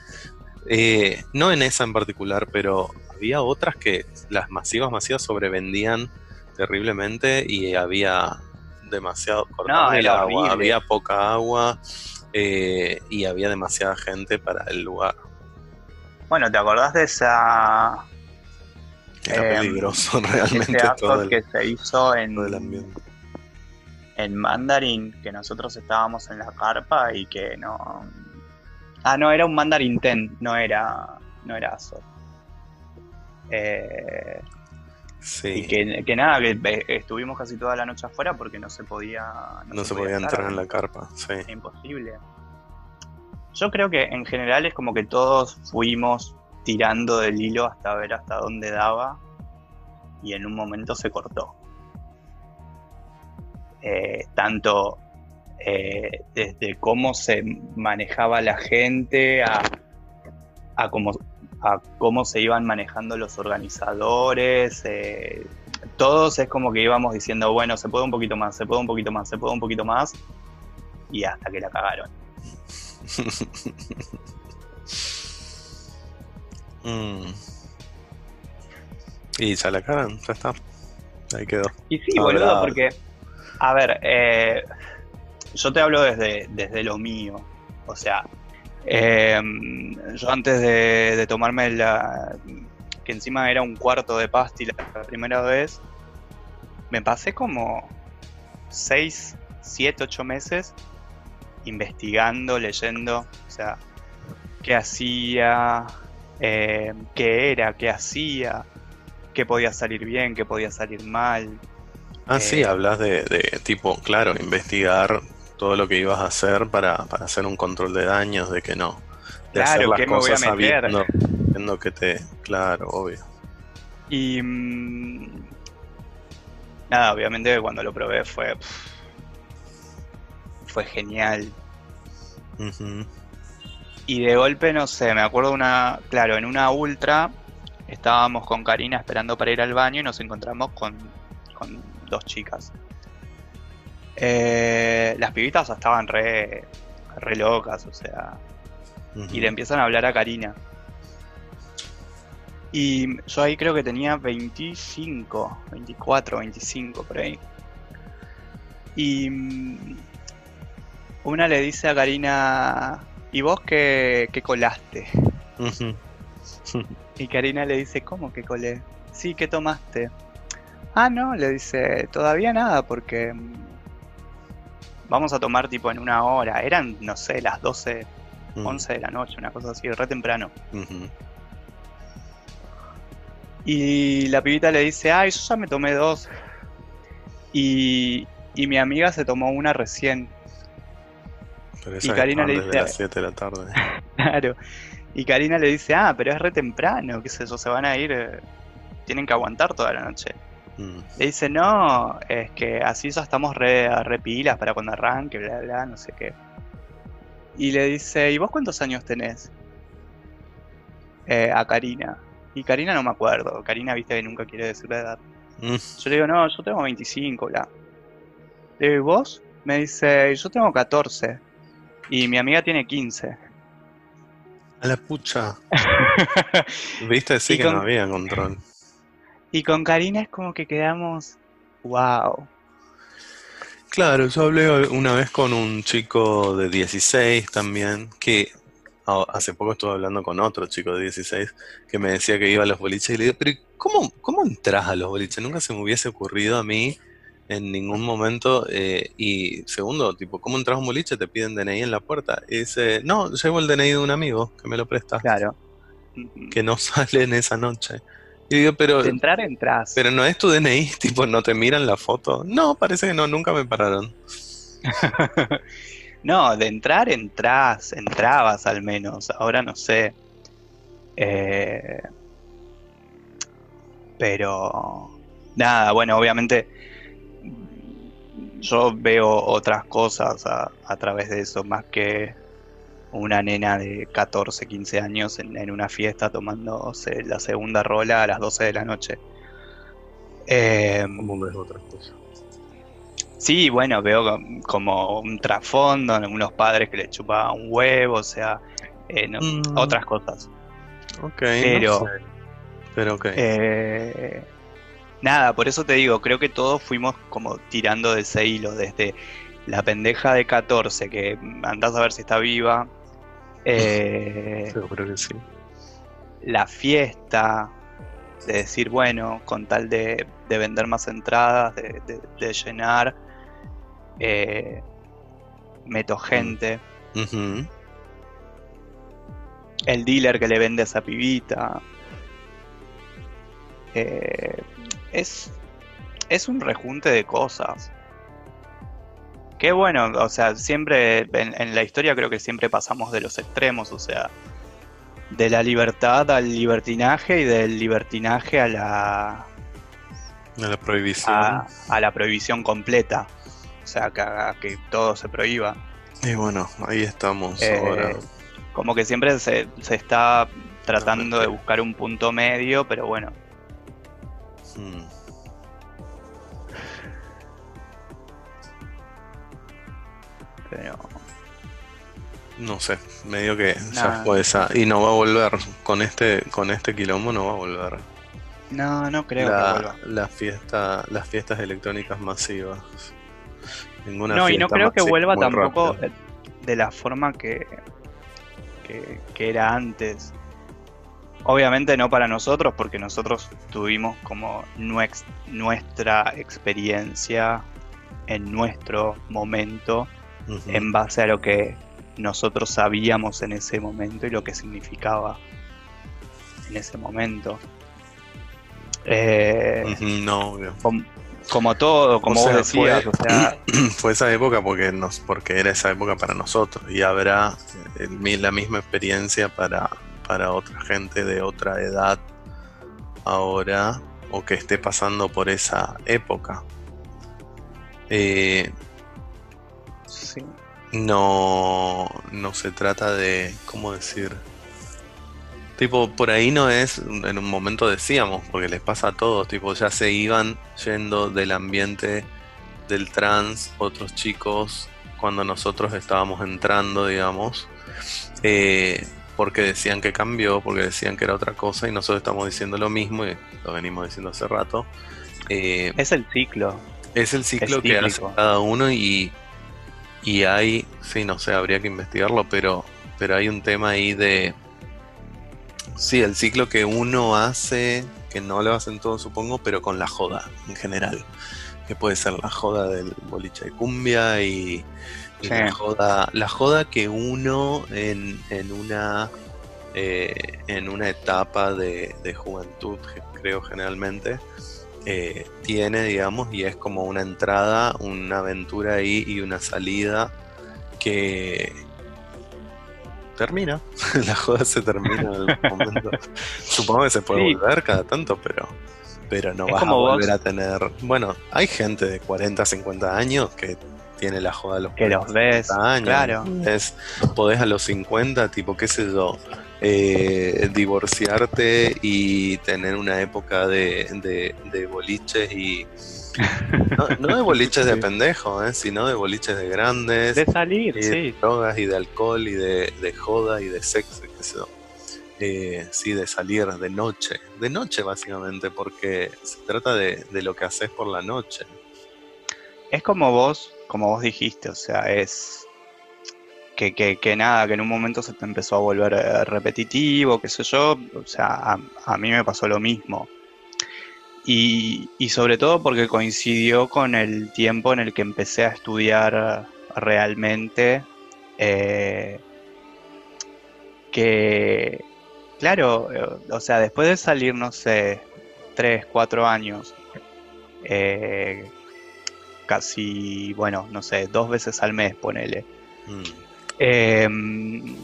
B: eh, no en esa en particular, pero había otras que las masivas masivas sobrevendían terriblemente y había demasiado el agua,
A: horrible.
B: había poca agua eh, y había demasiada gente para el lugar.
A: Bueno, ¿te acordás de esa
B: Era
A: Em,
B: peligroso
A: ese
B: realmente todo
A: acto
B: el,
A: que se hizo en,
B: todo el ambiente.
A: en Mandarin, que nosotros estábamos en la carpa y que no. Ah, no, era un Mandarin Ten, no era, no era Azor. Eh, y
B: Sí,
A: que, que nada, que eh, estuvimos casi toda la noche afuera porque no se podía.
B: no se podía entrar en la carpa, sí.
A: era imposible. Yo creo que en general es como que todos fuimos tirando del hilo hasta ver hasta dónde daba y en un momento se cortó. Eh, tanto eh, desde cómo se manejaba la gente a, a cómo, cómo se iban manejando los organizadores. eh, todos es como que íbamos diciendo, bueno, se puede un poquito más, se puede un poquito más, se puede un poquito más. Y hasta que la cagaron.
B: Mm. Y ya la cagan, ya está. Ahí quedó.
A: Y sí,
B: Ahora-
A: boludo, porque, a ver, eh, yo te hablo desde, desde lo mío. O sea, eh, yo antes de, de tomarme la. que encima era un cuarto de pasti la primera vez, me pasé como 6, 7, 8 meses investigando, leyendo, o sea, qué hacía, eh, qué era, qué hacía, qué podía salir bien, qué podía salir mal.
B: Ah, sí,
A: Eh,
B: hablas de, de tipo, claro, investigar todo lo que ibas a hacer para, para hacer un control de daños, de que no. De
A: Claro,
B: hacer las
A: ¿qué me voy a
B: cosas
A: meter?
B: sabiendo, que te. Claro, obvio.
A: Y mm, nada, obviamente cuando lo probé fue pff, fue genial. Y de golpe, no sé, me acuerdo una, claro, en una ultra estábamos con Karina esperando para ir al baño y nos encontramos con, con dos chicas. Eh, las pibitas estaban re, re locas, o sea, y le empiezan a hablar a Karina. Y yo ahí creo que tenía 25, 24, 25 por ahí. Y mm, una le dice a Karina, ¿y vos qué, qué colaste? Y Karina le dice, ¿cómo que colé? Sí, ¿qué tomaste? Ah, no, le dice, todavía nada porque mm, vamos a tomar tipo en una hora. Eran, no sé, las 12,
B: Mm.
A: 11 de la noche, una cosa así, re temprano. Y la pibita le dice, ay, yo ya me tomé dos. Y, y mi amiga se tomó una recién.
B: Pero
A: Y Karina le dice-
B: las 7 de la tarde.
A: Claro. Y Karina le dice, ah, pero es re temprano, qué sé yo, se van a ir, eh, tienen que aguantar toda la noche.
B: Mm.
A: Le dice, no, es que así ya estamos re, re pilas para cuando arranque, bla, bla, no sé qué. Y le dice, ¿y vos cuántos años tenés? Eh, a Karina. Y Karina no me acuerdo, Karina viste que nunca quiere decir la edad.
B: Mm.
A: Yo le digo, no, yo tengo 25, bla. Le digo, ¿y vos? Me dice, yo tengo 14. Y mi amiga tiene 15.
B: A la pucha. Viste, sí
A: Y
B: que
A: con-
B: no había control.
A: y con Karina es como que quedamos, wow.
B: Claro, yo hablé una vez con un chico de 16 también, que hace poco estuve hablando con otro chico de 16 que me decía que iba a los boliches y le digo, pero ¿cómo, cómo entras a los boliches? Nunca se me hubiese ocurrido a mí en ningún momento. eh, y segundo, tipo, ¿cómo entras a un boliche? Te piden DNI en la puerta. Y dice, no, llevo el DNI de un amigo que me lo presta,
A: Claro.
B: Que no sale en esa noche. Y digo, pero,
A: De entrar, entras.
B: pero no es tu DNI, tipo, no te miran la foto. No, parece que no, nunca me pararon.
A: No, de entrar, entras, entrabas al menos. Ahora no sé. Eh, pero nada, bueno, obviamente yo veo otras cosas a, a través de eso, más que una nena de 14, 15 años en, en una fiesta tomándose la segunda rola a las 12 de la noche. Eh,
B: ¿Cómo ves otras cosas?
A: Sí, bueno, veo com- como un trasfondo, unos padres que le chupaban un huevo, o sea, eh, no-
B: Mm.
A: otras cosas.
B: Ok,
A: Pero-
B: no sé. Pero ok.
A: Eh, nada, por eso te digo, creo que todos fuimos como tirando de ese hilo, desde la pendeja de 14 que andás a ver si está viva, eh,
B: Seguro que sí.
A: la fiesta, de decir, bueno, con tal de, de vender más entradas, de, de- de llenar, eh, meto gente.
B: Ujú.
A: el dealer que le vende a esa pibita. Eh, es, es un rejunte de cosas. Qué bueno, o sea, siempre en, en la historia creo que siempre pasamos de los extremos, o sea, de la libertad al libertinaje y del libertinaje a la,
B: De la prohibición.
A: a, a la prohibición completa. O sea, que, a que todo se prohíba.
B: Y bueno, ahí estamos
A: Eh,
B: ahora.
A: Como que siempre se, se está tratando de buscar un punto medio, pero bueno, Pero
B: No sé, medio que ya
A: Nah.
B: fue esa. Y no va a volver. Con este, con este quilombo no va a volver.
A: no, no creo que vuelva.
B: la fiesta, las fiestas electrónicas masivas. Ninguna
A: No, y no creo que vuelva tampoco
B: rápido.
A: de la forma que, que, que era antes. Obviamente no para nosotros, porque nosotros tuvimos como nuex- nuestra experiencia en nuestro momento, en base a lo que nosotros sabíamos en ese momento y lo que significaba en ese momento. Eh,
B: No, obvio.
A: com- como todo, como
B: O sea,
A: vos decías,
B: fue-
A: o sea,
B: Fue esa época porque nos, porque era esa época para nosotros y habrá eh, la misma experiencia para, para otra gente de otra edad ahora o que esté pasando por esa época. Eh,
A: sí.
B: no, no se trata de, ¿cómo decir? Tipo, por ahí no es, en un momento decíamos, porque les pasa a todos, tipo, ya se iban yendo del ambiente del trans otros chicos cuando nosotros estábamos entrando, digamos, eh, porque decían que cambió, porque decían que era otra cosa y nosotros estamos diciendo lo mismo y lo venimos diciendo hace rato. Eh,
A: Es el ciclo.
B: es el ciclo que hace cada uno y, y hay, sí, no sé, habría que investigarlo, pero, pero hay un tema ahí de, sí, el ciclo que uno hace, que no lo hacen todos supongo, pero con la joda en general, que puede ser la joda del boliche de cumbia y, la joda, la joda que uno en, en una eh, en una etapa de, de juventud, creo generalmente, eh, tiene, digamos, y es como una entrada, una aventura ahí y una salida que termina. La joda se termina en algún momento. Supongo que se puede
A: Sí.
B: volver cada tanto, pero, pero no
A: Es
B: vas a
A: vos.
B: volver a tener. Bueno, hay gente de 40, 50 años que tiene la joda a los
A: Que los
B: 40,
A: ves,
B: 50 años.
A: claro.
B: Es, podés a los 50, tipo, qué sé yo, eh, divorciarte y tener una época de, de, de boliches y. No, no de boliches de
A: Sí.
B: pendejo, eh, sino de boliches de grandes,
A: De salir,
B: y de
A: sí.
B: drogas y de alcohol y de, de joda y de sexo, qué sé yo. Eh, sí, de salir de noche, de noche básicamente, porque se trata de, de lo que haces por la noche.
A: Es como vos, como vos dijiste, o sea, es que, que, que nada, que en un momento se te empezó a volver eh, repetitivo, qué sé yo, o sea, a, mí me pasó lo mismo. Y, y sobre todo porque coincidió con el tiempo en el que empecé a estudiar realmente, eh, que, claro, o sea, después de salir, no sé, tres, cuatro años, eh, casi, bueno, no sé, dos veces al mes, ponele.
B: Mm.
A: Em,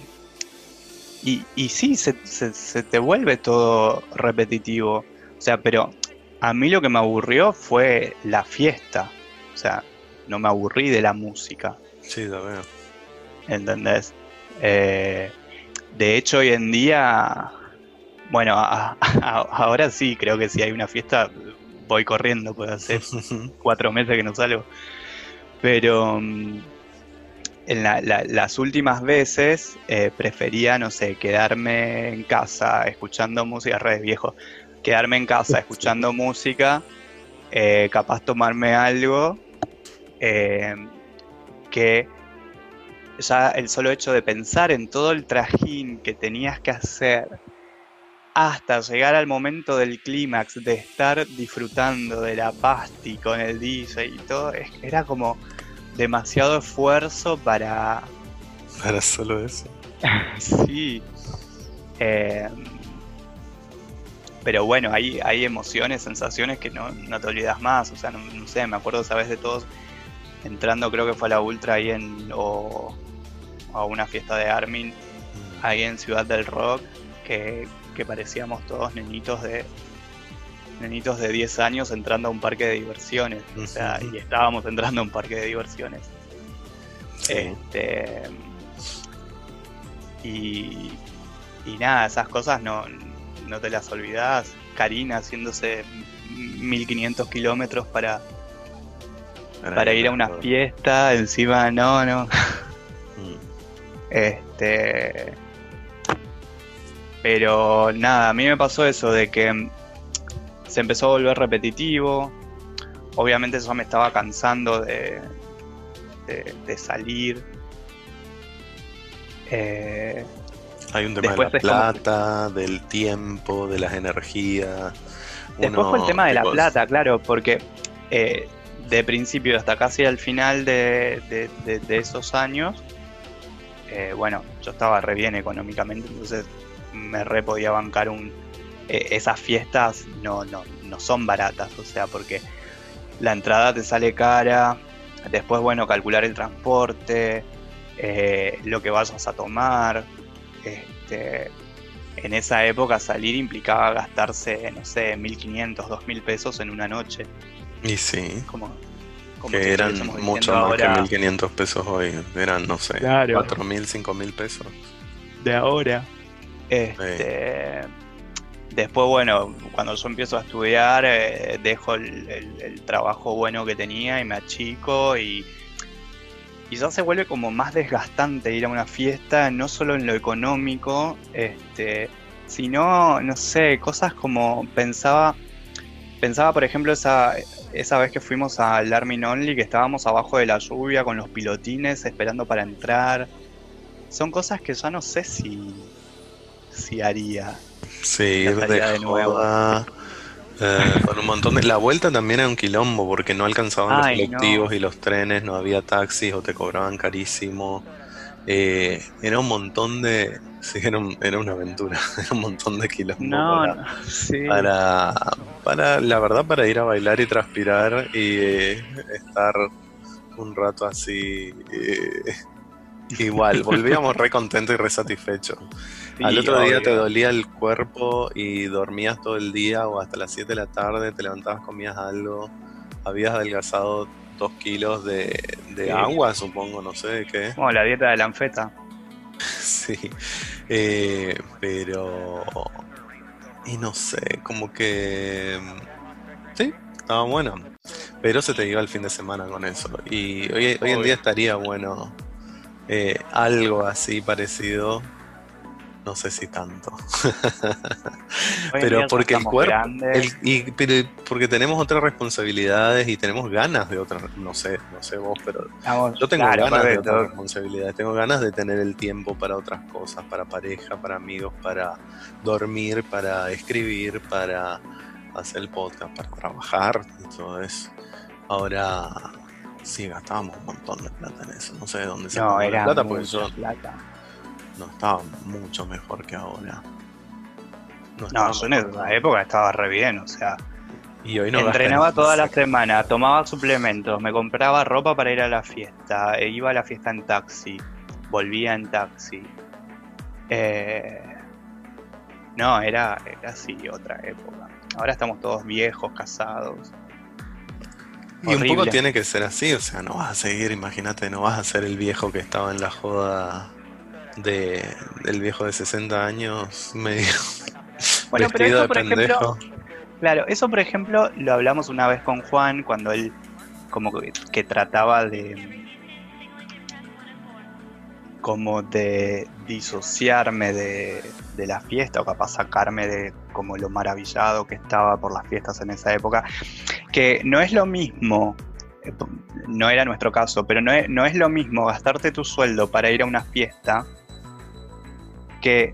A: y, y sí, se, se- se te vuelve todo repetitivo. O sea, pero a mí lo que me aburrió fue la fiesta. O sea, no me aburrí de la música,
B: Sí, veo.
A: ¿entendés? Eh, de hecho, hoy en día, bueno, a- a- ahora sí, creo que si hay una fiesta, voy corriendo, puede hace cuatro meses que no salgo. Pero mm, en la- la- las últimas veces eh, prefería, no sé, quedarme en casa escuchando música, redes viejo, quedarme en casa escuchando música, eh, capaz tomarme algo, eh, que ya el solo hecho de pensar en todo el trajín que tenías que hacer hasta llegar al momento del clímax de estar disfrutando de la pasti con el DJ y todo, era como demasiado esfuerzo para...
B: Para solo eso.
A: Sí. Eh, pero bueno, hay, hay emociones, sensaciones que no, no te olvidas más. O sea, no, no sé, me acuerdo esa vez de todos entrando, creo que fue a la Ultra ahí en... o a una fiesta de Armin
B: Mm.
A: ahí en Ciudad del Rock, que, que parecíamos todos nenitos de nenitos de 10 años entrando a un parque de diversiones. O sea, y estábamos entrando a un parque de diversiones.
B: Sí.
A: Este, y, y nada, esas cosas no, no te las olvidas. Karina haciéndose 1500 kilómetros para, para ir a una
B: todo.
A: fiesta, encima no, no.
B: Mm.
A: Este. Pero nada, a mí me pasó eso de que se empezó a volver repetitivo. Obviamente eso me estaba cansando de, de, de salir. Eh,
B: Hay un tema de la
A: como-
B: plata, del tiempo, de las energías.
A: Después fue el tema de la plata, claro, porque eh, de principio hasta casi al final de, de- de- de esos años, eh, bueno, yo estaba re bien económicamente, entonces me re podía bancar un... eh, esas fiestas no, no, no son baratas, o sea, porque la entrada te sale cara, después, bueno, calcular el transporte, eh, lo que vayas a tomar, este, en esa época salir implicaba gastarse, no sé, 1500, 2000 pesos en una noche.
B: Y sí,
A: Como, como
B: que eran mucho más que
A: ahora
B: 1500 pesos hoy. Eran, no sé,
A: Claro.
B: 4000, 5000 pesos.
A: de ahora. Este, Después, bueno, cuando yo empiezo a estudiar, eh, dejo el, trabajo bueno que tenía y me achico y, ya se vuelve como más desgastante ir a una fiesta, no solo en lo económico, este, sino, no sé, cosas como pensaba, pensaba por ejemplo esa, esa vez que fuimos al Armin Only, que estábamos abajo de la lluvia con los pilotines esperando para entrar. Son cosas que ya no sé si, si haría.
B: Sí, ir de
A: nuevo.
B: joda, eh, con un montón de... La vuelta también era un quilombo porque no alcanzaban
A: Ay,
B: los
A: no.
B: colectivos y los trenes, no había taxis o te cobraban carísimo. Eh, era un montón de... Sí, era, un- era una aventura, era un montón de quilombo
A: No,
B: para,
A: no, sí.
B: para, para, la verdad, para ir a bailar y transpirar y eh, estar un rato así. eh, igual, volvíamos re contentos y re satisfechos.
A: Sí,
B: Al otro día te dolía el cuerpo y dormías todo el día o hasta las 7 de la tarde, te levantabas, comías algo, habías adelgazado dos kilos de, de
A: Sí.
B: agua, supongo, no sé de qué.
A: Como la dieta de la anfeta.
B: Sí, eh, pero... Y no sé, como que... Sí, estaba bueno. Pero se te iba el fin de semana con eso. Y hoy, hoy en día estaría bueno eh, algo así parecido. No sé si tanto. pero porque el cuerpo, y, pero porque tenemos otras responsabilidades y tenemos ganas de otras, no sé, no sé vos, pero yo tengo ganas de otras responsabilidades, tengo ganas de tener el tiempo para otras cosas, para pareja, para amigos, para dormir, para escribir, para hacer el podcast, para trabajar y todo eso. Ahora sí gastábamos un montón de plata en eso, no sé de dónde se
A: no, era plata porque yo plata
B: no estaba mucho mejor que ahora.
A: No, yo en esa época estaba re bien, o sea.
B: Y hoy no
A: entrenaba toda la semana, tomaba suplementos, me compraba ropa para ir a la fiesta, e iba a la fiesta en taxi, volvía en taxi. Eh, no, era, era así otra época. Ahora estamos todos viejos, casados.
B: Y un poco tiene que ser así, o sea, no vas a seguir, imagínate, no vas a ser el viejo que estaba en la joda de, del viejo de 60 años medio bueno, pero eso, por Ejemplo,
A: claro, eso por ejemplo lo hablamos una vez con Juan cuando él como que, trataba de como de disociarme de, de, la fiesta o capaz sacarme de como lo maravillado que estaba por las fiestas en esa época, que no es lo mismo, eh, no era nuestro caso, pero no es, no es lo mismo gastarte tu sueldo para ir a una fiesta que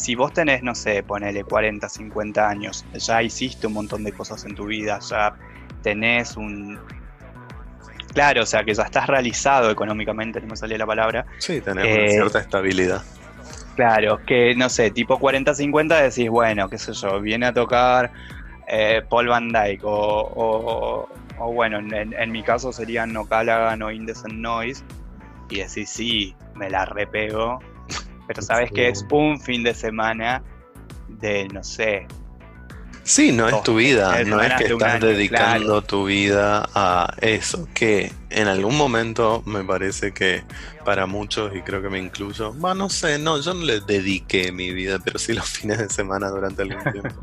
A: si vos tenés, no sé, ponele 40, 50 años, ya hiciste un montón de cosas en tu vida, ya tenés un... Claro, o sea, que ya estás realizado económicamente, no me sale la palabra.
B: Sí, tenés una eh, cierta estabilidad.
A: Claro, que no sé, tipo 40, 50 decís, bueno, qué sé yo, viene a tocar eh, Paul Van Dyke o, o, bueno, en, en, mi caso serían No Callaghan o Indecent Noise y decís, sí, me la repego pero sabes que es un fin de semana de, no sé.
B: Sí, no es tu vida, no es que estás dedicando tu vida a eso, que en algún momento me parece que para muchos, y creo que me incluyo, bueno, no sé, no, yo no le dediqué mi vida, pero sí los fines de semana durante algún tiempo,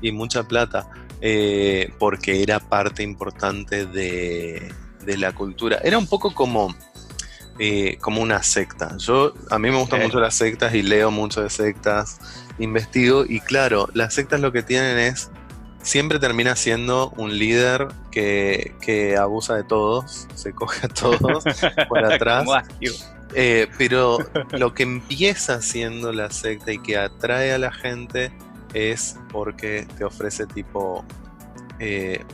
B: y mucha plata, eh, porque era parte importante de, de la cultura. Era un poco como eh, como una secta. Yo, a mí me gustan mucho las sectas y leo mucho de sectas, investigo y claro, las sectas lo que tienen es, siempre termina siendo un líder que, que abusa de todos, se coge a todos por atrás. Eh, pero lo que empieza siendo la secta y que atrae a la gente es porque te ofrece tipo eh,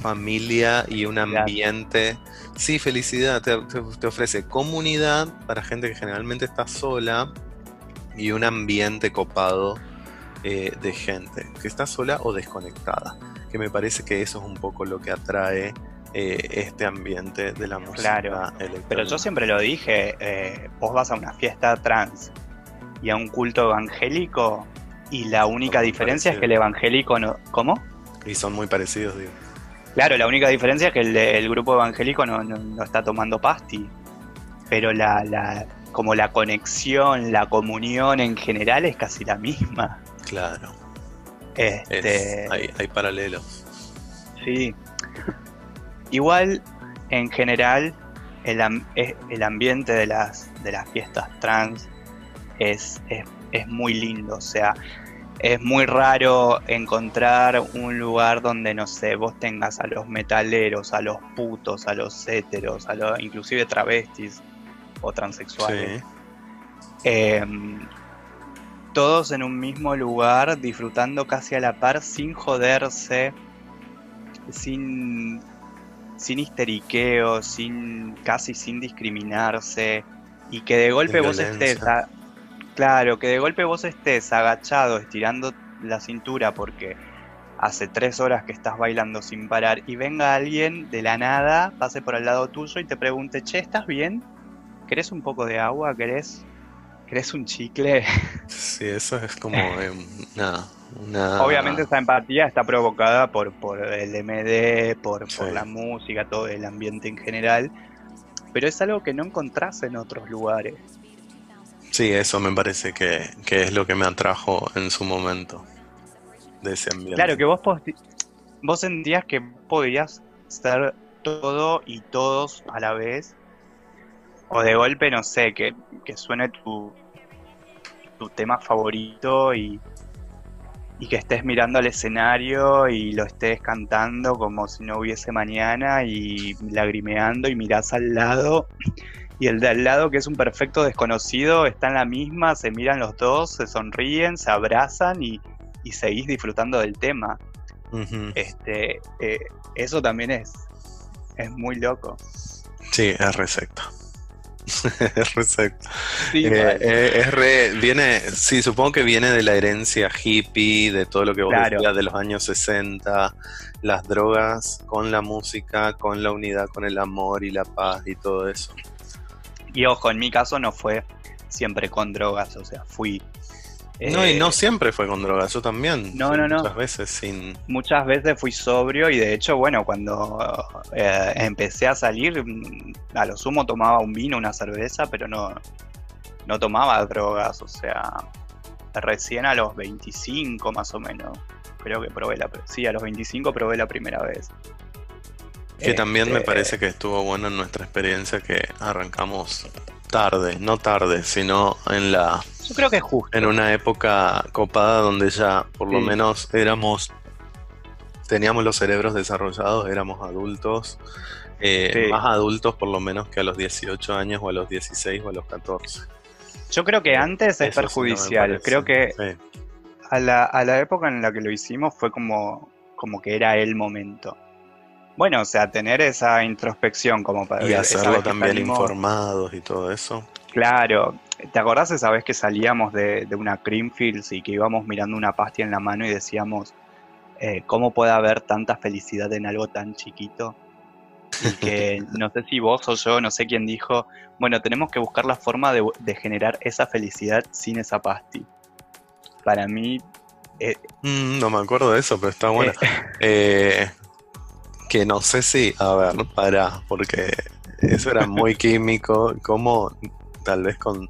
B: familia y un ambiente. Sí, felicidad, te, ofrece comunidad para gente que generalmente está sola y un ambiente copado eh, de gente que está sola o desconectada. Que me parece que eso es un poco lo que atrae eh, este ambiente de la música. Claro,
A: pero yo siempre lo dije, eh, vos vas a una fiesta trans y a un culto evangélico y la única diferencia es que el evangélico no... ¿Cómo?
B: Y son muy parecidos, digo.
A: Claro, la única diferencia es que el, grupo evangélico no, está tomando pasti, pero la, la, como la conexión, la comunión en general es casi la misma.
B: Claro.
A: Este,
B: hay, paralelos.
A: Sí. Igual, en general, el, el ambiente de las, de las fiestas trans es, es, es muy lindo. O sea, es muy raro encontrar un lugar donde, no sé, vos tengas a los metaleros, a los putos, a los héteros, a los, inclusive travestis o transexuales. Em, todos en un mismo lugar, disfrutando casi a la par, sin joderse, sin, sin histeriqueo, sin, casi sin discriminarse, y que de golpe vos estés... Claro, que de golpe vos estés agachado, estirando la cintura porque hace tres horas que estás bailando sin parar y venga alguien de la nada, pase por al lado tuyo y te pregunte, che, ¿estás bien? ¿Querés un poco de agua? ¿Querés, ¿Querés un chicle?
B: Sí, eso es como nada. Una...
A: Obviamente esa empatía está provocada por, por el MD, por, por la música, todo el ambiente en general, pero es algo que no encontrás en otros lugares.
B: Sí, eso me parece que, es lo que me atrajo en su momento de ese ambiente.
A: Claro, que vos, vos sentías que podías ser todo y todos a la vez. O de golpe, no sé, que, suene tu, tu tema favorito y, y que estés mirando al escenario y lo estés cantando como si no hubiese mañana y lagrimeando y mirás al lado y el de al lado que es un perfecto desconocido está en la misma, se miran los dos, se sonríen, se abrazan y, y seguís disfrutando del tema. Este, eh, eso también es, es muy loco.
B: Sí, es resecto. es resecto.
A: Sí,
B: Eh, eh, es re, viene, sí, supongo que viene de la herencia hippie, de todo lo que vos
A: Claro.
B: decías de los años 60, las drogas con la música, con la unidad, con el amor y la paz y todo eso.
A: Y ojo, en mi caso no fue siempre con drogas, o sea, fui...
B: No, y
A: eh,
B: no siempre fue con drogas, yo también.
A: No, no, no.
B: Muchas veces sin.
A: Muchas veces fui sobrio y de hecho, bueno, cuando eh, empecé a salir, mm, a lo sumo tomaba un vino, una cerveza, pero no, no tomaba drogas, o sea, recién a los 25 más o menos, creo que probé la, sí, a los 25 probé la primera vez.
B: Que también me
A: Este,
B: parece que estuvo bueno en nuestra experiencia que arrancamos tarde, no tarde, sino en la
A: Yo creo que es justo.
B: en una época copada donde ya por lo menos éramos, teníamos los cerebros desarrollados, éramos adultos, eh,
A: Sí.
B: más adultos por lo menos que a los 18 años o a los 16 o a los 14.
A: Yo creo que antes es
B: Eso sí no me
A: perjudicial, creo que a la, a la época en la que lo hicimos fue como, como que era el momento. Bueno, o sea, tener esa introspección como para
B: Y hacerlo también informados y todo eso.
A: Claro, ¿te acordás esa vez que salíamos de, de una Creamfields y que íbamos mirando una pastia en la mano y decíamos, eh, ¿cómo puede haber tanta felicidad en algo tan chiquito? Y que no sé si vos o yo, no sé quién dijo, bueno, tenemos que buscar la forma de, de generar esa felicidad sin esa pasti. Para mí,
B: Mm, no me acuerdo de eso, pero está bueno. Eh, que no sé si, a ver, para, porque eso era muy químico, como tal vez con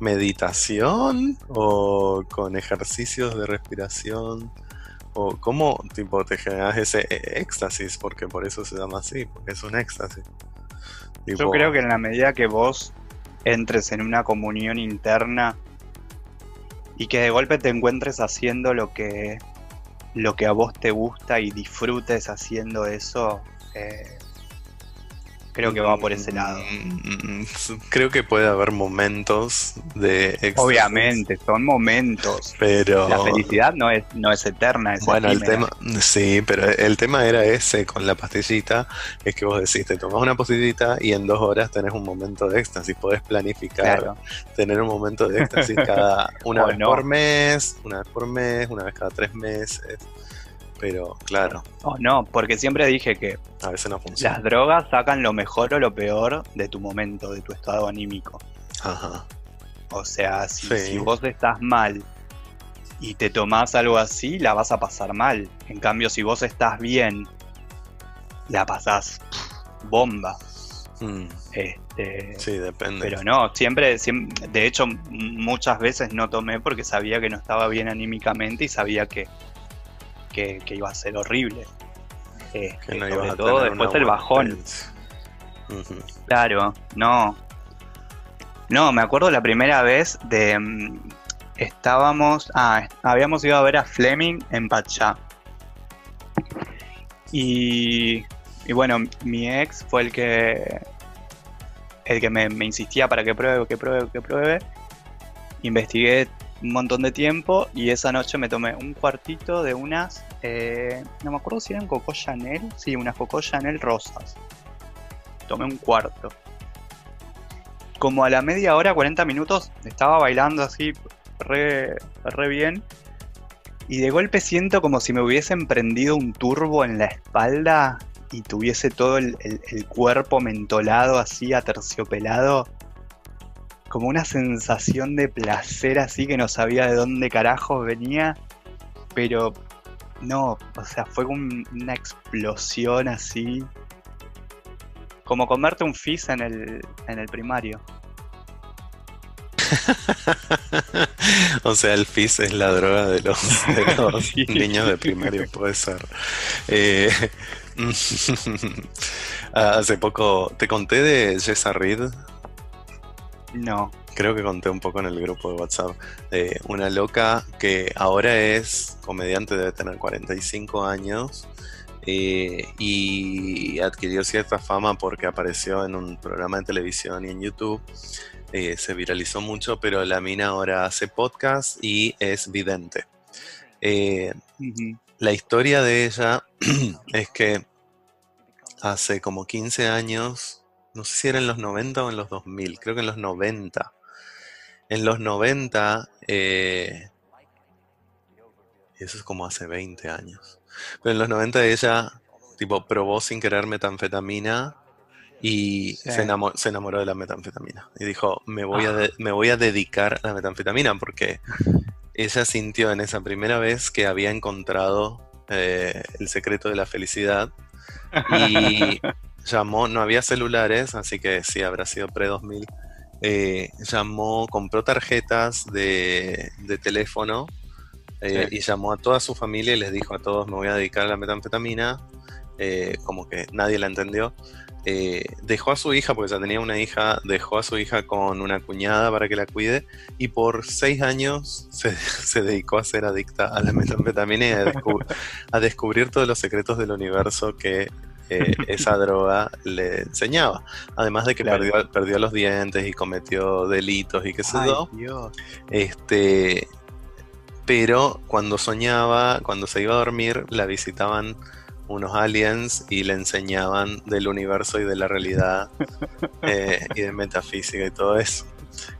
B: meditación o con ejercicios de respiración o cómo tipo te generas ese eh, éxtasis, porque por eso se llama así, porque es un éxtasis.
A: Yo creo que en la medida que vos entres en una comunión interna y que de golpe te encuentres haciendo lo que, lo que a vos te gusta y disfrutes haciendo eso, eh, creo que va por ese lado.
B: mm, Creo que puede haber momentos de éxtasis,
A: Obviamente, son momentos.
B: pero
A: La felicidad no es, no es eterna, es
B: Bueno, el tema, sí, pero el tema era ese con la pastillita, es que vos decís, te tomás una pastillita y en dos horas tenés un momento de éxtasis, podés planificar
A: Claro.
B: tener un momento de éxtasis cada una vez
A: no.
B: por mes, una vez por mes, una vez cada tres meses, pero claro,
A: O no, porque siempre dije que
B: a veces no funciona.
A: las drogas sacan lo mejor o lo peor de tu momento, de tu estado anímico.
B: Ajá,
A: O sea, si,
B: Sí.
A: si vos estás mal y te tomás algo así, la vas a pasar mal. En cambio, si vos estás bien, la pasás pff, bomba.
B: Mm,
A: Este,
B: sí, depende.
A: pero no, siempre, siem- de hecho, muchas veces no tomé porque sabía que no estaba bien anímicamente y sabía que, que, que iba a ser horrible. Este,
B: que no
A: sobre todo después el bajón. Claro, no. No, me acuerdo la primera vez de. mm, Estábamos. Ah, habíamos ido a ver a Fleming en Pachá. Y. Y bueno, mi ex fue el que. El que me, me insistía para que pruebe, que pruebe, que pruebe. Investigué un montón de tiempo y esa noche me tomé un cuartito de unas. eh, no me acuerdo si eran Coco Chanel. Sí, unas Coco Chanel rosas tomé un cuarto. Como a la media hora, 40 minutos, estaba bailando así, re, re bien. Y de golpe siento como si me hubiesen prendido un turbo en la espalda y tuviese todo el, el- el cuerpo mentolado así, aterciopelado. Como una sensación de placer así que no sabía de dónde carajos venía. Pero no, o sea, fue como un- una explosión así. Como comerte un fizz en el, en el primario.
B: O sea, el FIS es la droga de los, de los
A: Sí.
B: niños de primario, puede ser. Eh, hace poco te conté de Jessa Reed.
A: No.
B: Creo que conté un poco en el grupo de WhatsApp. de una loca que ahora es comediante, debe tener 45 años. eh, y adquirió cierta fama porque apareció en un programa de televisión y en YouTube. eh, se viralizó mucho, pero la mina ahora hace podcast y es vidente. Eh, la historia de ella es que hace como 15 años, no sé si era en los 90 o en los 2000, creo que en los 90. En los 90, eh, eso es como hace 20 años. Pero en los 90 ella, tipo, probó sin querer metanfetamina y
A: Sí.
B: se enamo- se enamoró de la metanfetamina. Y dijo, me voy, a
A: Ah.
B: de- me voy a dedicar a la metanfetamina porque ella sintió en esa primera vez que había encontrado eh, el secreto de la felicidad y llamó, no había celulares, así que sí, habrá sido pre-2000. eh, llamó, compró tarjetas de, de teléfono eh,
A: Sí.
B: y llamó a toda su familia y les dijo a todos, me voy a dedicar a la metanfetamina. eh, como que nadie la entendió. Eh, dejó a su hija, porque ya tenía una hija, dejó a su hija con una cuñada para que la cuide y por seis años se, se dedicó a ser adicta a la metanfetamina y a, descu- a descubrir todos los secretos del universo que eh, esa droga le enseñaba. Además de que
A: Claro.
B: perdió, perdió los dientes y cometió delitos y qué sé yo. Este, pero cuando soñaba, cuando se iba a dormir, la visitaban unos aliens y le enseñaban del universo y de la realidad eh, y de metafísica y todo eso.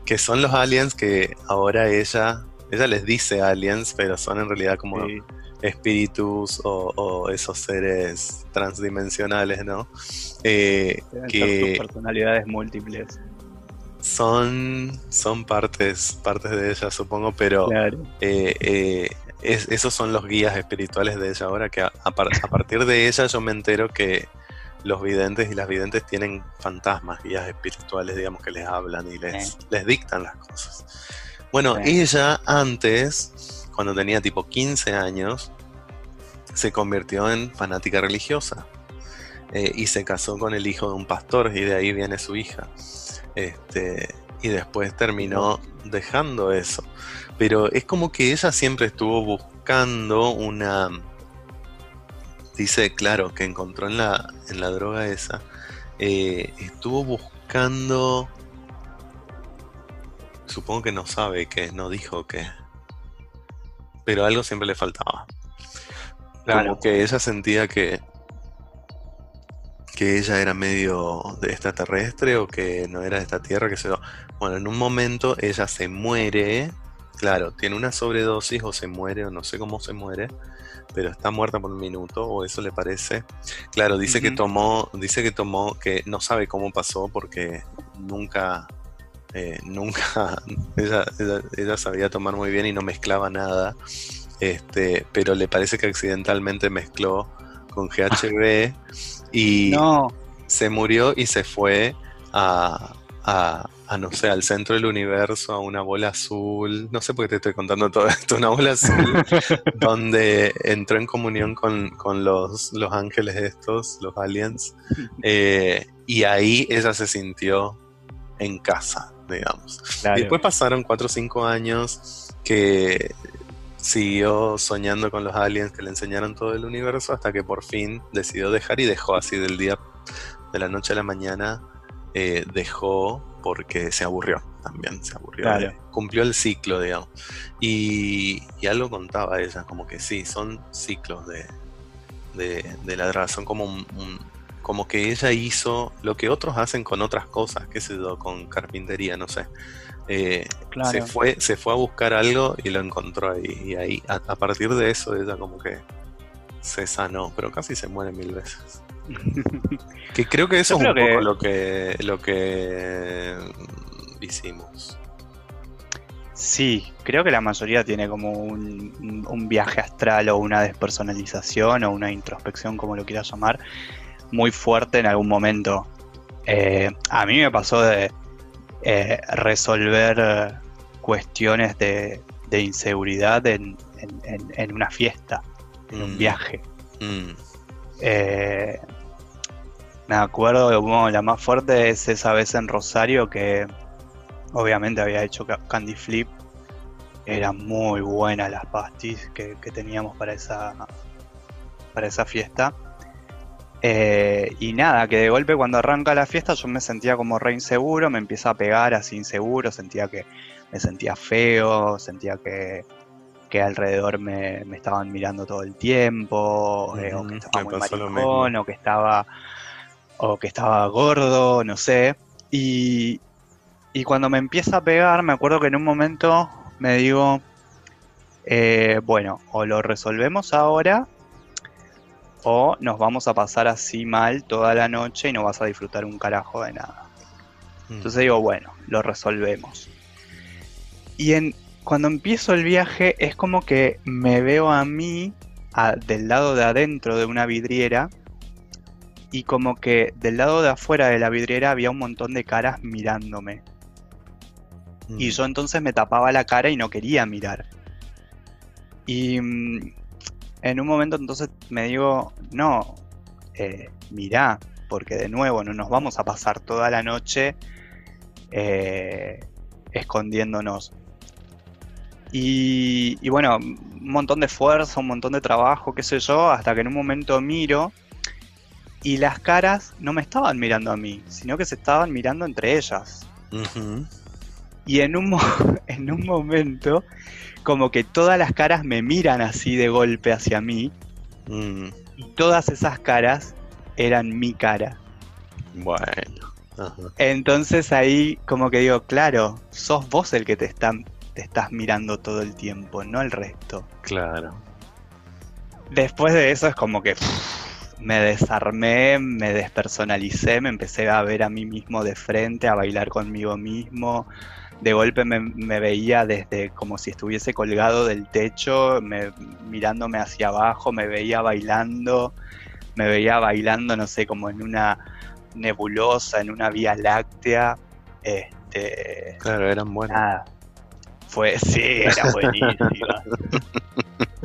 B: Que son los aliens que ahora ella, ella les dice aliens, pero son en realidad como
A: Sí.
B: Espíritus o, o esos seres transdimensionales, ¿no? Eh, que
A: personalidades múltiples.
B: son, son partes, partes de ella, supongo, pero
A: Claro.
B: eh, eh, es- esos son los guías espirituales de ella ahora, que a, a par- a partir de ella yo me entero que los videntes y las videntes tienen fantasmas, guías espirituales, digamos, que les hablan y les,
A: Sí.
B: les dictan las cosas. Bueno,
A: Sí.
B: ella antes, cuando tenía tipo 15 años, se convirtió en fanática religiosa eh, y se casó con el hijo de un pastor y de ahí viene su hija. Este, y después terminó dejando eso. Pero es como que ella siempre estuvo buscando una... Dice, claro, que encontró en la, en la droga esa. eh, estuvo buscando... Supongo que no sabe qué, no dijo qué. Pero algo siempre le faltaba.
A: Claro.
B: Como que ella sentía que que ella era medio de extraterrestre o que no era de esta tierra, que se Bueno, en un momento ella se muere, claro, tiene una sobredosis o se muere o no sé cómo se muere, pero está muerta por un minuto o eso le parece. Claro, dice que tomó, dice que tomó, que no sabe cómo pasó porque nunca, eh, nunca, ella, ella, ella sabía tomar muy bien y no mezclaba nada, este, pero le parece que accidentalmente mezcló con GHB y
A: No,
B: se murió y se fue a, a, a, no sé, al centro del universo, a una bola azul. No sé por qué te estoy contando todo esto, una bola azul donde entró en comunión con, con los, los ángeles estos, los aliens. eh, y ahí ella se sintió en casa, digamos.
A: claro.
B: Y después pasaron 4 o 5 años que siguió soñando con los aliens que le enseñaron todo el universo hasta que por fin decidió dejar y dejó así del día, de la noche a la mañana, eh, dejó porque se aburrió también, se aburrió.
A: Claro.
B: de- cumplió el ciclo, digamos. Y, y algo contaba ella, como que sí, son ciclos de, de, de la son como un- un- como que ella hizo lo que otros hacen con otras cosas, qué sé yo, con carpintería, no sé. Eh,
A: Claro.
B: se, fue, se fue a buscar algo y lo encontró ahí. Y ahí, a, a partir de eso, ella como que se sanó, pero casi se muere mil veces. Que creo que eso
A: Yo
B: es un
A: que-
B: poco lo que, lo que mm, hicimos.
A: Sí, creo que la mayoría tiene como un- un viaje astral o una despersonalización o una introspección, como lo quieras llamar, muy fuerte en algún momento. Eh, a mí me pasó de eh, resolver eh, cuestiones de, de inseguridad en, en- en- en una fiesta, en un
B: Mm,
A: viaje.
B: mm,
A: Eh, me acuerdo, bueno, la más fuerte es esa vez en Rosario que obviamente había hecho Candy Flip. Eran muy buenas las pastis que, teníamos para esa, para esa fiesta. Eh, y nada, que de golpe cuando arranca la fiesta yo me sentía como re inseguro, me empieza a pegar así inseguro, sentía que me sentía feo, sentía que, alrededor me, estaban mirando todo el tiempo, eh, o que estaba muy maricón, o que estaba, o que estaba gordo, no sé. Y, y cuando me empieza a pegar, me acuerdo que en un momento me digo, eh, bueno, o lo resolvemos ahora, o nos vamos a pasar así mal toda la noche y no vas a disfrutar un carajo de nada. Mm. Entonces digo, bueno, lo resolvemos. Y en, cuando empiezo el viaje es como que me veo a mí del lado de adentro de una vidriera y como que del lado de afuera de la vidriera había un montón de caras mirándome. Y mm. yo entonces me tapaba la cara y no quería mirar. Y mm, en un momento entonces me digo, no, eh, mirá, porque de nuevo no nos vamos a pasar toda la noche eh, escondiéndonos. Y, y, bueno, un montón de fuerza, un montón de trabajo, qué sé yo, hasta que en un momento miro y las caras no me estaban mirando a mí, sino que se estaban mirando entre ellas. Y en un, en un momento, como que todas las caras me miran así de golpe hacia mí. Mm. Y todas esas caras eran mi cara.
B: Bueno.
A: Entonces ahí como que digo, claro, sos vos el que te, están, te estás mirando todo el tiempo, no el resto.
B: Claro.
A: Después de eso es como que me desarmé, me despersonalicé, me empecé a ver a mí mismo de frente, a bailar conmigo mismo, de golpe me, veía desde como si estuviese colgado del techo, mirándome hacia abajo, me veía bailando, me veía bailando, no sé, como en una nebulosa, en una vía láctea. Este,
B: claro, eran buenas.
A: fue, sí, era buenísima.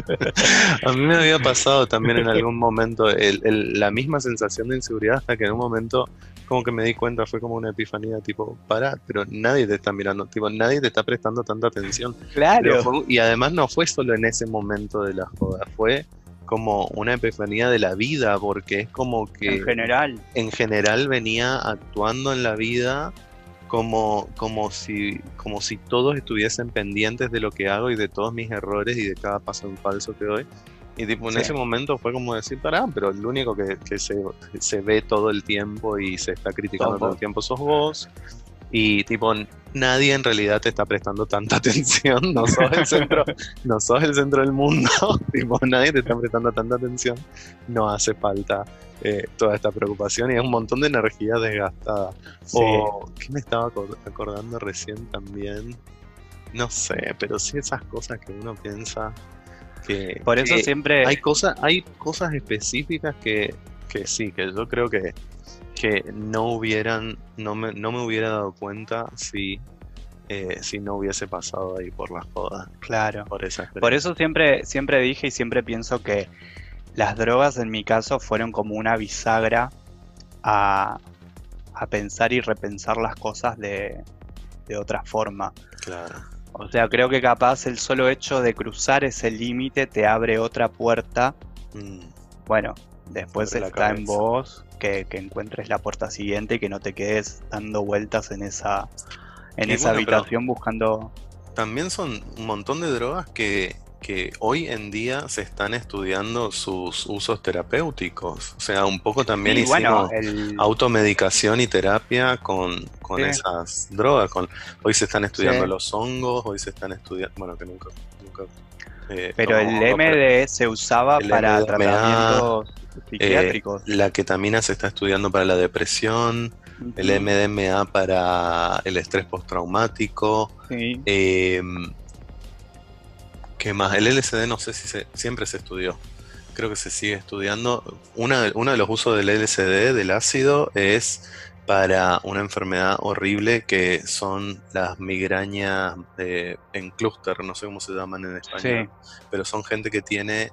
B: A mí me había pasado también en algún momento la misma sensación de inseguridad hasta que en un momento como que me di cuenta, fue como una epifanía, tipo, para, pero nadie te está mirando, tipo, nadie te está prestando tanta atención.
A: Claro.
B: y además no fue solo en ese momento de la joda, fue como una epifanía de la vida, porque es como que...
A: En general.
B: En general venía actuando en la vida como, como, si, como si todos estuviesen pendientes de lo que hago y de todos mis errores y de cada paso en falso que doy. Y tipo, en ese momento fue como decir, pará, pero el único que, que se, se, ve todo el tiempo y se está criticando todo el tiempo sos vos. Y tipo, nadie en realidad te está prestando tanta atención, no sos el centro, no sos el centro del mundo, tipo, nadie te está prestando tanta atención, no hace falta eh, toda esta preocupación y es un montón de energía desgastada. O, ¿qué me estaba acordando recién también? No sé, pero sí esas cosas que uno piensa,
A: por eso siempre
B: hay cosas, hay cosas específicas que, que sí, que yo creo que, que no hubieran, no me, no me hubiera dado cuenta si, eh, si no hubiese pasado ahí por las jodas.
A: Claro. Por, por eso siempre, siempre dije y siempre pienso que las drogas en mi caso fueron como una bisagra a, a pensar y repensar las cosas de, de otra forma.
B: Claro.
A: O sea, creo que capaz el solo hecho de cruzar ese límite te abre otra puerta. Mm. Bueno, después está en vos que, encuentres la puerta siguiente y que no te quedes dando vueltas en esa, en esa habitación buscando.
B: También son un montón de drogas que que hoy en día se están estudiando sus usos terapéuticos. O sea, un poco también hicimos automedicación y terapia con, con esas drogas. Con, hoy se están estudiando los hongos, hoy se están estudiando, bueno, que nunca... nunca
A: eh, pero el MD se usaba para tratamientos eh, psiquiátricos.
B: la ketamina se está estudiando para la depresión. El MDMA para el estrés postraumático. Sí. Eh, ¿Qué más? El LSD no sé si se, siempre se estudió. Creo que se sigue estudiando. Una, uno de los usos del LSD, del ácido, es para una enfermedad horrible que son las migrañas en clúster, no sé cómo se llaman en español, pero son gente que tiene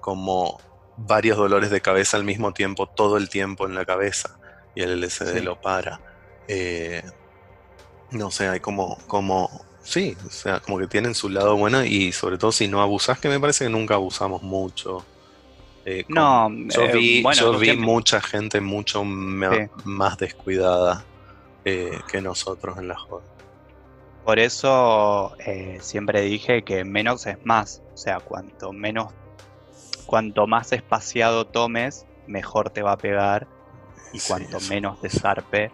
B: como varios dolores de cabeza al mismo tiempo, todo el tiempo en la cabeza, y el LSD lo para. Eh, No sé, hay como, como, sí, o sea, como que tienen su lado bueno y sobre todo si no abusás, que me parece que nunca abusamos mucho. Eh, con-
A: No,
B: yo
A: eh,
B: vi,
A: bueno,
B: yo
A: tú
B: vi
A: siempre-
B: mucha gente mucho ma-
A: Sí.
B: más descuidada eh, que nosotros en la joda.
A: Por eso eh, siempre dije que menos es más. O sea, cuanto menos, cuanto más espaciado tomes, mejor te va a pegar. Y cuanto menos te zarpe,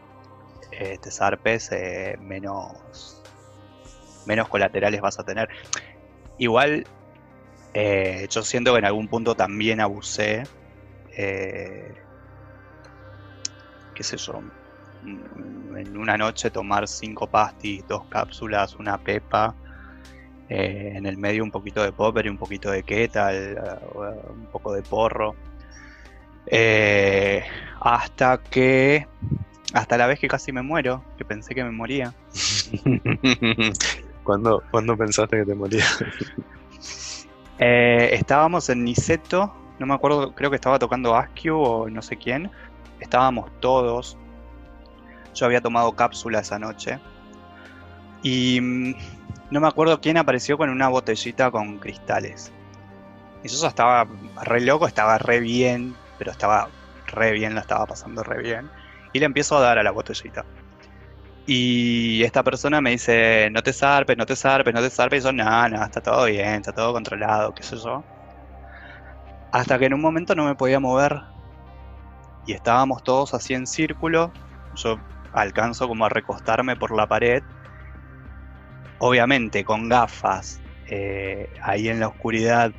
A: te zarpes, eh, menos, menos colaterales vas a tener. Igual, eh, yo siento que en algún punto también abusé. eh, qué sé yo, mm, en una noche tomar cinco pastis, dos cápsulas, una pepa, eh, en el medio un poquito de popper y un poquito de ketal, eh, un poco de porro. Hasta que, hasta la vez que casi me muero, que pensé que me moría.
B: ¿Cuándo, cuándo pensaste que te morías?
A: Eh, estábamos en Niceto, no me acuerdo, creo que estaba tocando Askew o no sé quién. Estábamos todos. Yo había tomado cápsula esa noche. Y mm, no me acuerdo quién apareció con una botellita con cristales. Y yo estaba re loco, estaba re bien, pero estaba re bien, la estaba pasando re bien. Y le empiezo a dar a la botellita. Y esta persona me dice, no te zarpes, no te zarpes, no te zarpes. Y yo, no, no, está todo bien, está todo controlado, qué sé yo. Hasta que en un momento no me podía mover. Y estábamos todos así en círculo. Yo alcanzo como a recostarme por la pared. Obviamente con gafas, eh, ahí en la oscuridad,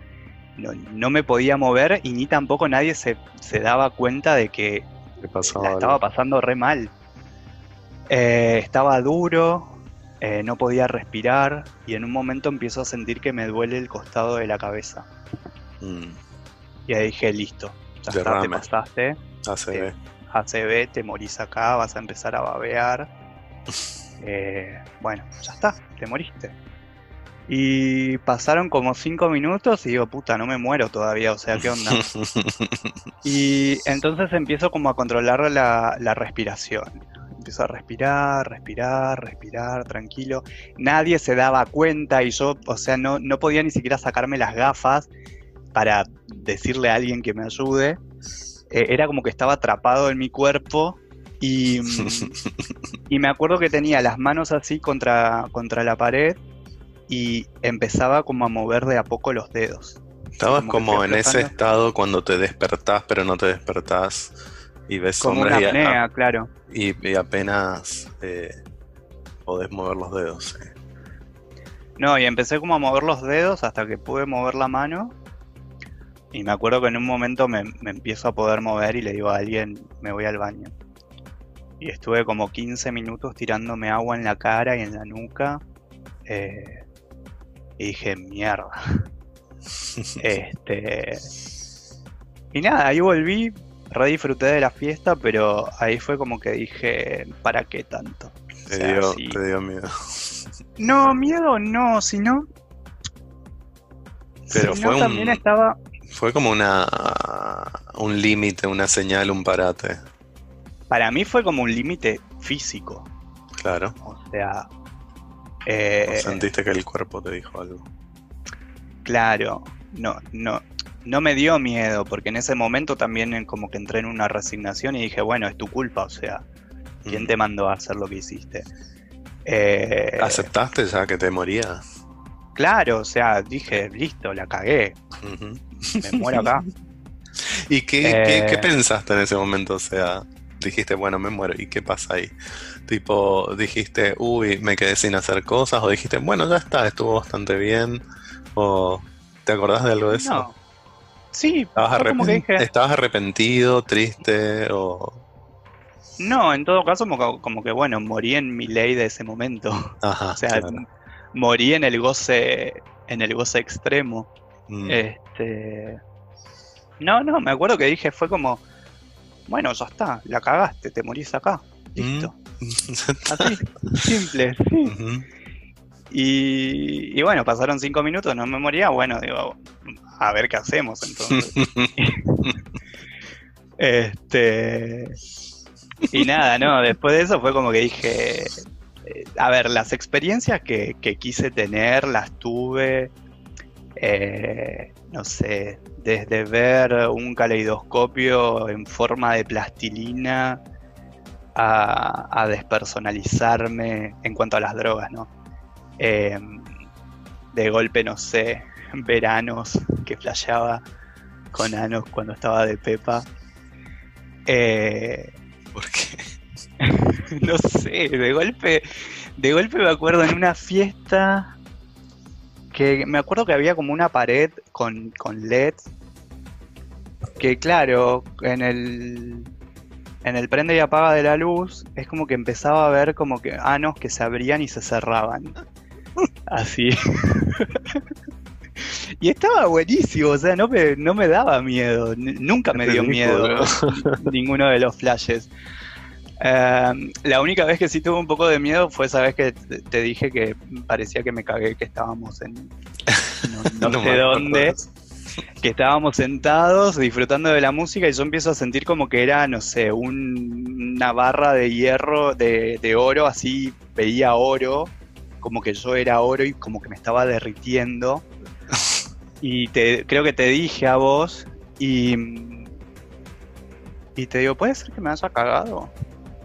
A: no, no me podía mover y ni tampoco nadie se, se daba cuenta de que la estaba pasando re mal. Eh, estaba duro, eh, no podía respirar y en un momento empiezo a sentir que me duele el costado de la cabeza.
B: Mm,
A: Y ahí dije, listo, ya está, te pasaste,
B: ACV.
A: ACV, te morís acá, vas a empezar a babear. Eh, bueno, ya está, te moriste. Y pasaron como cinco minutos y digo, puta, no me muero todavía, o sea, ¿qué onda? Y entonces empiezo como a controlar la, la respiración. A respirar, respirar, respirar, tranquilo. Nadie se daba cuenta y yo, o sea, no, no podía ni siquiera sacarme las gafas para decirle a alguien que me ayude. Eh, era como que estaba atrapado en mi cuerpo y, y me acuerdo que tenía las manos así contra, contra la pared y empezaba como a mover de a poco los dedos.
B: Estabas
A: como
B: como en ese estado cuando te despertás, pero no te despertás y ves
A: Como
B: sombras
A: una
B: y,
A: apnea, claro.
B: y- y apenas eh, podés mover los dedos. eh.
A: No, y empecé como a mover los dedos hasta que pude mover la mano. Y me acuerdo que en un momento me, me empiezo a poder mover y le digo a alguien, me voy al baño. Y estuve como 15 minutos tirándome agua en la cara y en la nuca. eh, y dije, mierda. Este. Y nada, ahí volví, re disfruté de la fiesta, pero ahí fue como que dije, ¿para qué tanto? O
B: Te,
A: sea,
B: dio,
A: sí.
B: te dio miedo.
A: No, miedo no, sino.
B: Pero
A: sino
B: fue un-
A: también estaba.
B: Fue como una un límite, una señal, un parate.
A: Para mí fue como un límite físico.
B: Claro.
A: O sea.
B: ¿O
A: eh,
B: sentiste que el cuerpo te dijo algo.
A: claro, no, no, no me dio miedo, porque en ese momento también en- como que entré en una resignación y dije, bueno, es tu culpa, o sea, ¿quién
B: Mm.
A: te mandó a hacer lo que hiciste? Eh,
B: ¿Aceptaste ya que te morías?
A: claro, o sea, dije, listo, la cagué, me muero acá.
B: ¿Y qué, qué-
A: Eh,
B: qué pensaste en ese momento? O sea, dijiste, bueno, me muero. ¿Y qué pasa ahí? Tipo, dijiste, uy, me quedé sin hacer cosas. O dijiste, bueno, ya está, estuvo bastante bien. O, ¿te acordás de algo de eso?
A: No. Sí,
B: ¿Estabas,
A: fue como que
B: arrepen-
A: dije,
B: ¿Estabas arrepentido, triste? O...
A: no, en todo caso, como que, como que, bueno, morí en mi ley de ese momento.
B: Ajá,
A: O sea,
B: claro.
A: morí en el goce, en el goce extremo.
B: Mm.
A: Este. No, no, me acuerdo que dije, fue como, bueno, ya está, la cagaste, te morís acá. Listo. Así, simple, sí. Y, y bueno, pasaron cinco minutos, no me moría, bueno, digo, a ver qué hacemos entonces. Este. Y nada, no, después de eso fue como que dije, eh, a ver, las experiencias que, que quise tener las tuve, eh, no sé, desde ver un caleidoscopio en forma de plastilina a, despersonalizarme en cuanto a las drogas, ¿no? Em, de golpe, no sé, veranos que flasheaba con Anos cuando estaba de Pepa.
B: Eh, ¿Por qué?
A: no sé, de golpe, de golpe me acuerdo en una fiesta que me acuerdo que había como una pared con, con LEDs que claro, en el en el prende y apaga de la luz es como que empezaba a ver como que anos que se abrían y se cerraban. Así. y estaba buenísimo, o sea, no me, no me daba miedo, nunca me dio miedo ninguno de los flashes. Em, la única vez que sí tuve un poco de miedo fue esa vez que te dije que parecía que me cagué que estábamos en no, sé dónde que estábamos sentados disfrutando de la música y yo empiezo a sentir como que era, no sé, una barra de hierro, de, oro, así veía oro, como que yo era oro y como que me estaba derritiendo. Y te, creo que te dije a vos y, y te digo, ¿puede ser que me haya cagado?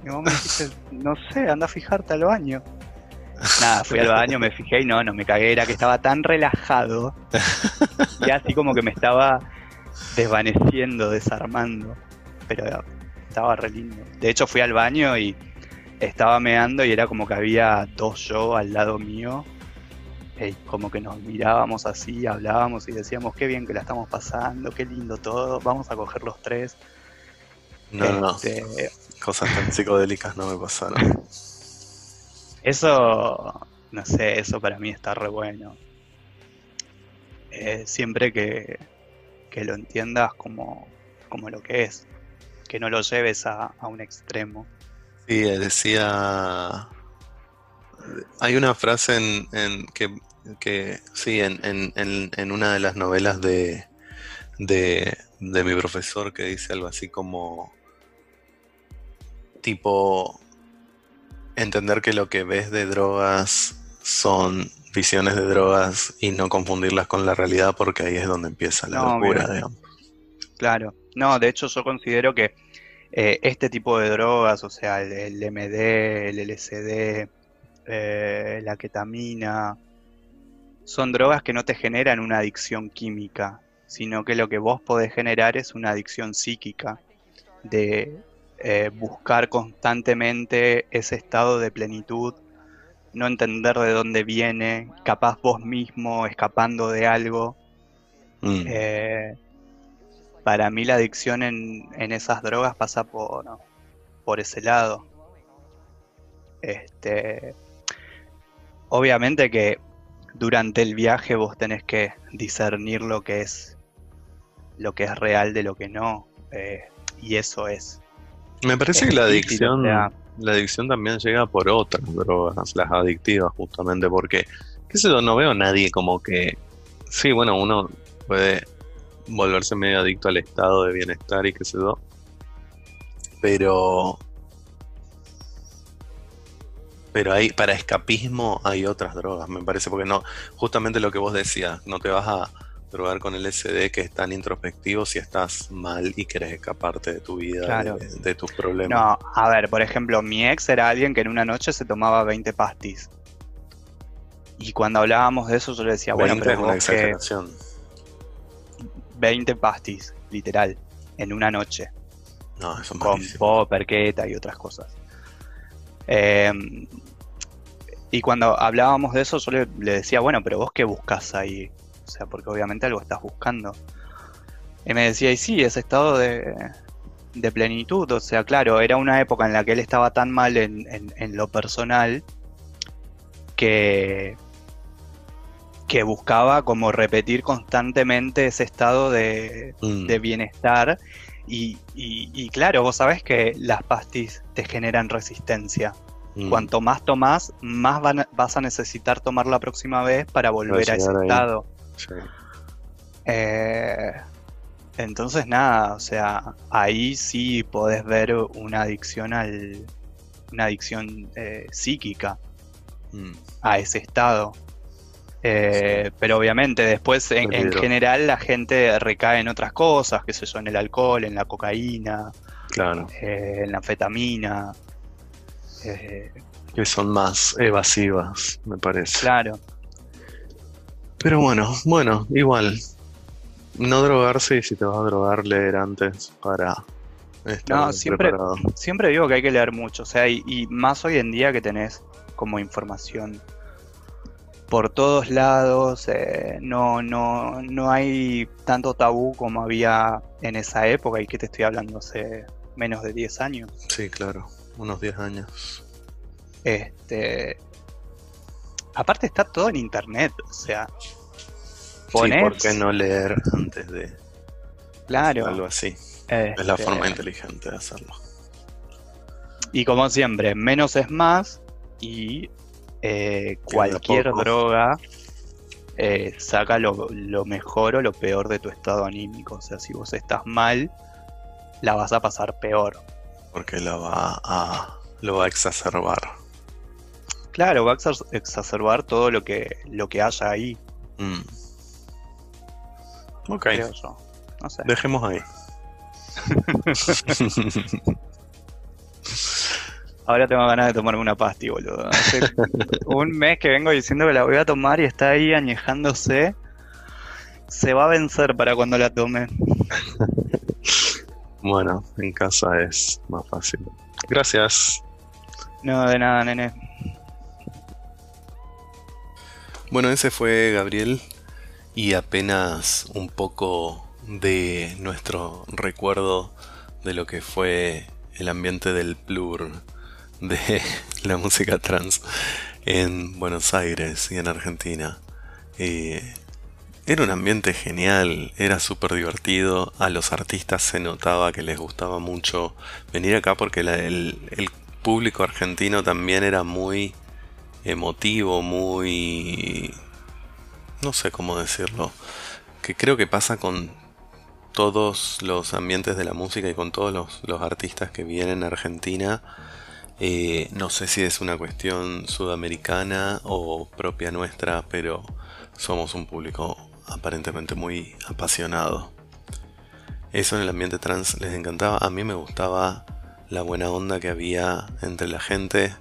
A: Y vos me dijiste, no sé, anda a fijarte al baño. Nada, fui al baño, me fijé y no, no me cagué, era que estaba tan relajado y así como que me estaba desvaneciendo, desarmando, pero estaba re lindo. De hecho fui al baño y estaba meando y era como que había dos yo al lado mío, y como que nos mirábamos así, hablábamos y decíamos qué bien que la estamos pasando, qué lindo todo, vamos a coger los tres.
B: No, no, este, cosas tan psicodélicas no me pasaron.
A: Eso, no sé, eso para mí está re bueno. Eh, siempre que, lo entiendas como, como lo que es, que no lo lleves a, un extremo.
B: Sí, decía. Hay una frase en, que, que, sí, en, en, en, una de las novelas de, de, de mi profesor que dice algo así como tipo entender que lo que ves de drogas son visiones de drogas y no confundirlas con la realidad porque ahí es donde empieza la locura, digamos.
A: Claro, no, de hecho yo considero que eh, este tipo de drogas, o sea, el, MD, el LSD, eh, la ketamina, son drogas que no te generan una adicción química, sino que lo que vos podés generar es una adicción psíquica de eh, buscar constantemente ese estado de plenitud, no entender de dónde viene, capaz vos mismo escapando de algo. Mm. Eh, para mí la adicción en, esas drogas pasa por, por ese lado. Este, obviamente que durante el viaje vos tenés que discernir lo que es lo que es real de lo que no. Eh, y eso es
B: me parece que la adicción, la adicción también llega por otras drogas, las adictivas justamente, porque, qué sé yo, no veo a nadie como que, sí, bueno, uno puede volverse medio adicto al estado de bienestar y qué sé yo, pero, pero hay, para escapismo hay otras drogas, me parece, porque no, justamente lo que vos decías, no te vas a drogar con el SD que es tan introspectivo si estás mal y querés escaparte de tu vida, de, tus problemas.
A: No, a ver, por ejemplo, mi ex era alguien que en una noche se tomaba 20 pastis. Y cuando hablábamos de eso yo le decía, bueno, pero es una exageración. 20 pastis, literal, en una noche.
B: No, eso
A: Con pop, perqueta y otras cosas. Em, y cuando hablábamos de eso, yo le, le, decía, bueno, pero vos qué buscas ahí? O sea, porque obviamente algo estás buscando. Y me decía, y sí, ese estado de, plenitud. O sea, claro, era una época en la que él estaba tan mal en, lo personal que, que buscaba como repetir constantemente ese estado de, mm. bienestar. Y, claro, vos sabés que las pastis te generan resistencia. Mm. Cuanto más tomás, más vas a necesitar tomar la próxima vez para volver a ese estado. Eh, entonces nada, o sea, ahí sí podés ver una adicción al. una adicción eh, psíquica.
B: Mm,
A: a ese estado. Eh, pero obviamente después en, general la gente recae en otras cosas, que sé yo, en el alcohol, en la cocaína,
B: claro,
A: eh, en la anfetamina. eh,
B: que son más evasivas, me parece.
A: claro,
B: Pero bueno, bueno, igual. No drogarse y si te vas a drogar, leer antes para estar
A: No, siempre-
B: preparado.
A: siempre digo que hay que leer mucho, o sea, y, y más hoy en día que tenés como información por todos lados, eh, no, no, no hay tanto tabú como había en esa época, y que te estoy hablando hace menos de 10 años.
B: Sí, claro, unos 10 años.
A: Este, aparte está todo en internet, o sea,
B: Sí,
A: ponés,
B: ¿por qué no leer antes de
A: claro,
B: algo así? Es la
A: este,
B: forma inteligente de hacerlo.
A: y como siempre, menos es más y eh, cualquier droga eh, saca lo, lo mejor o lo peor de tu estado anímico, o sea, si vos estás mal, la vas a pasar peor.
B: Porque lo va a, lo va a exacerbar.
A: Claro, va a exacer- exacerbar todo lo que, lo que haya ahí,
B: Mm. Ok,
A: creo yo. No sé.
B: dejemos ahí.
A: Ahora tengo ganas de tomarme una pasti, boludo. Hace un mes que vengo diciendo que la voy a tomar y está ahí añejándose. Se va a vencer para cuando la tome.
B: Bueno, en casa es más fácil. Gracias.
A: No, de nada, nene.
B: Bueno, ese fue Gabriel y apenas un poco de nuestro recuerdo de lo que fue el ambiente del plur de la música trans en Buenos Aires y en Argentina. Eh, era un ambiente genial, era súper divertido, a los artistas se notaba que les gustaba mucho venir acá porque el, público argentino también era muy emotivo, muy... no sé cómo decirlo, que creo que pasa con todos los ambientes de la música y con todos los artistas que vienen a Argentina. Eh, no sé si es una cuestión sudamericana o propia nuestra, pero somos un público aparentemente muy apasionado. Eso en el ambiente trans les encantaba. A mí me gustaba la buena onda que había entre la gente.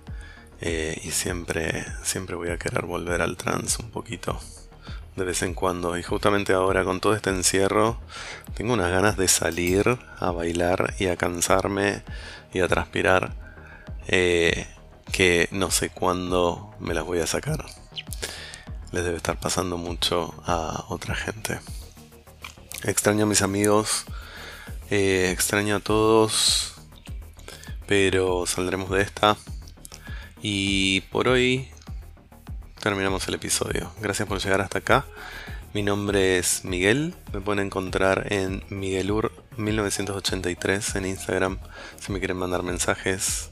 B: eh, y siempre, siempre voy a querer volver al trans un poquito. De vez en cuando. Y justamente ahora con todo este encierro. Tengo unas ganas de salir a bailar y a cansarme y a transpirar. Eh, que no sé cuándo me las voy a sacar. Les debe estar pasando mucho a otra gente. Extraño a mis amigos. eh, extraño a todos. Pero saldremos de esta. Y por hoy terminamos el episodio. Gracias por llegar hasta acá. Mi nombre es Miguel. Me pueden encontrar en Miguelur1983 en Instagram si me quieren mandar mensajes.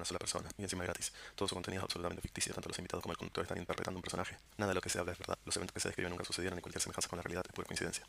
B: Una sola persona. Y encima gratis. Todo su contenido es absolutamente ficticio. Tanto los invitados como el conductor están interpretando un personaje. Nada de lo que se habla es verdad. Los eventos que se describen nunca sucedieron y cualquier semejanza con la realidad es pura coincidencia.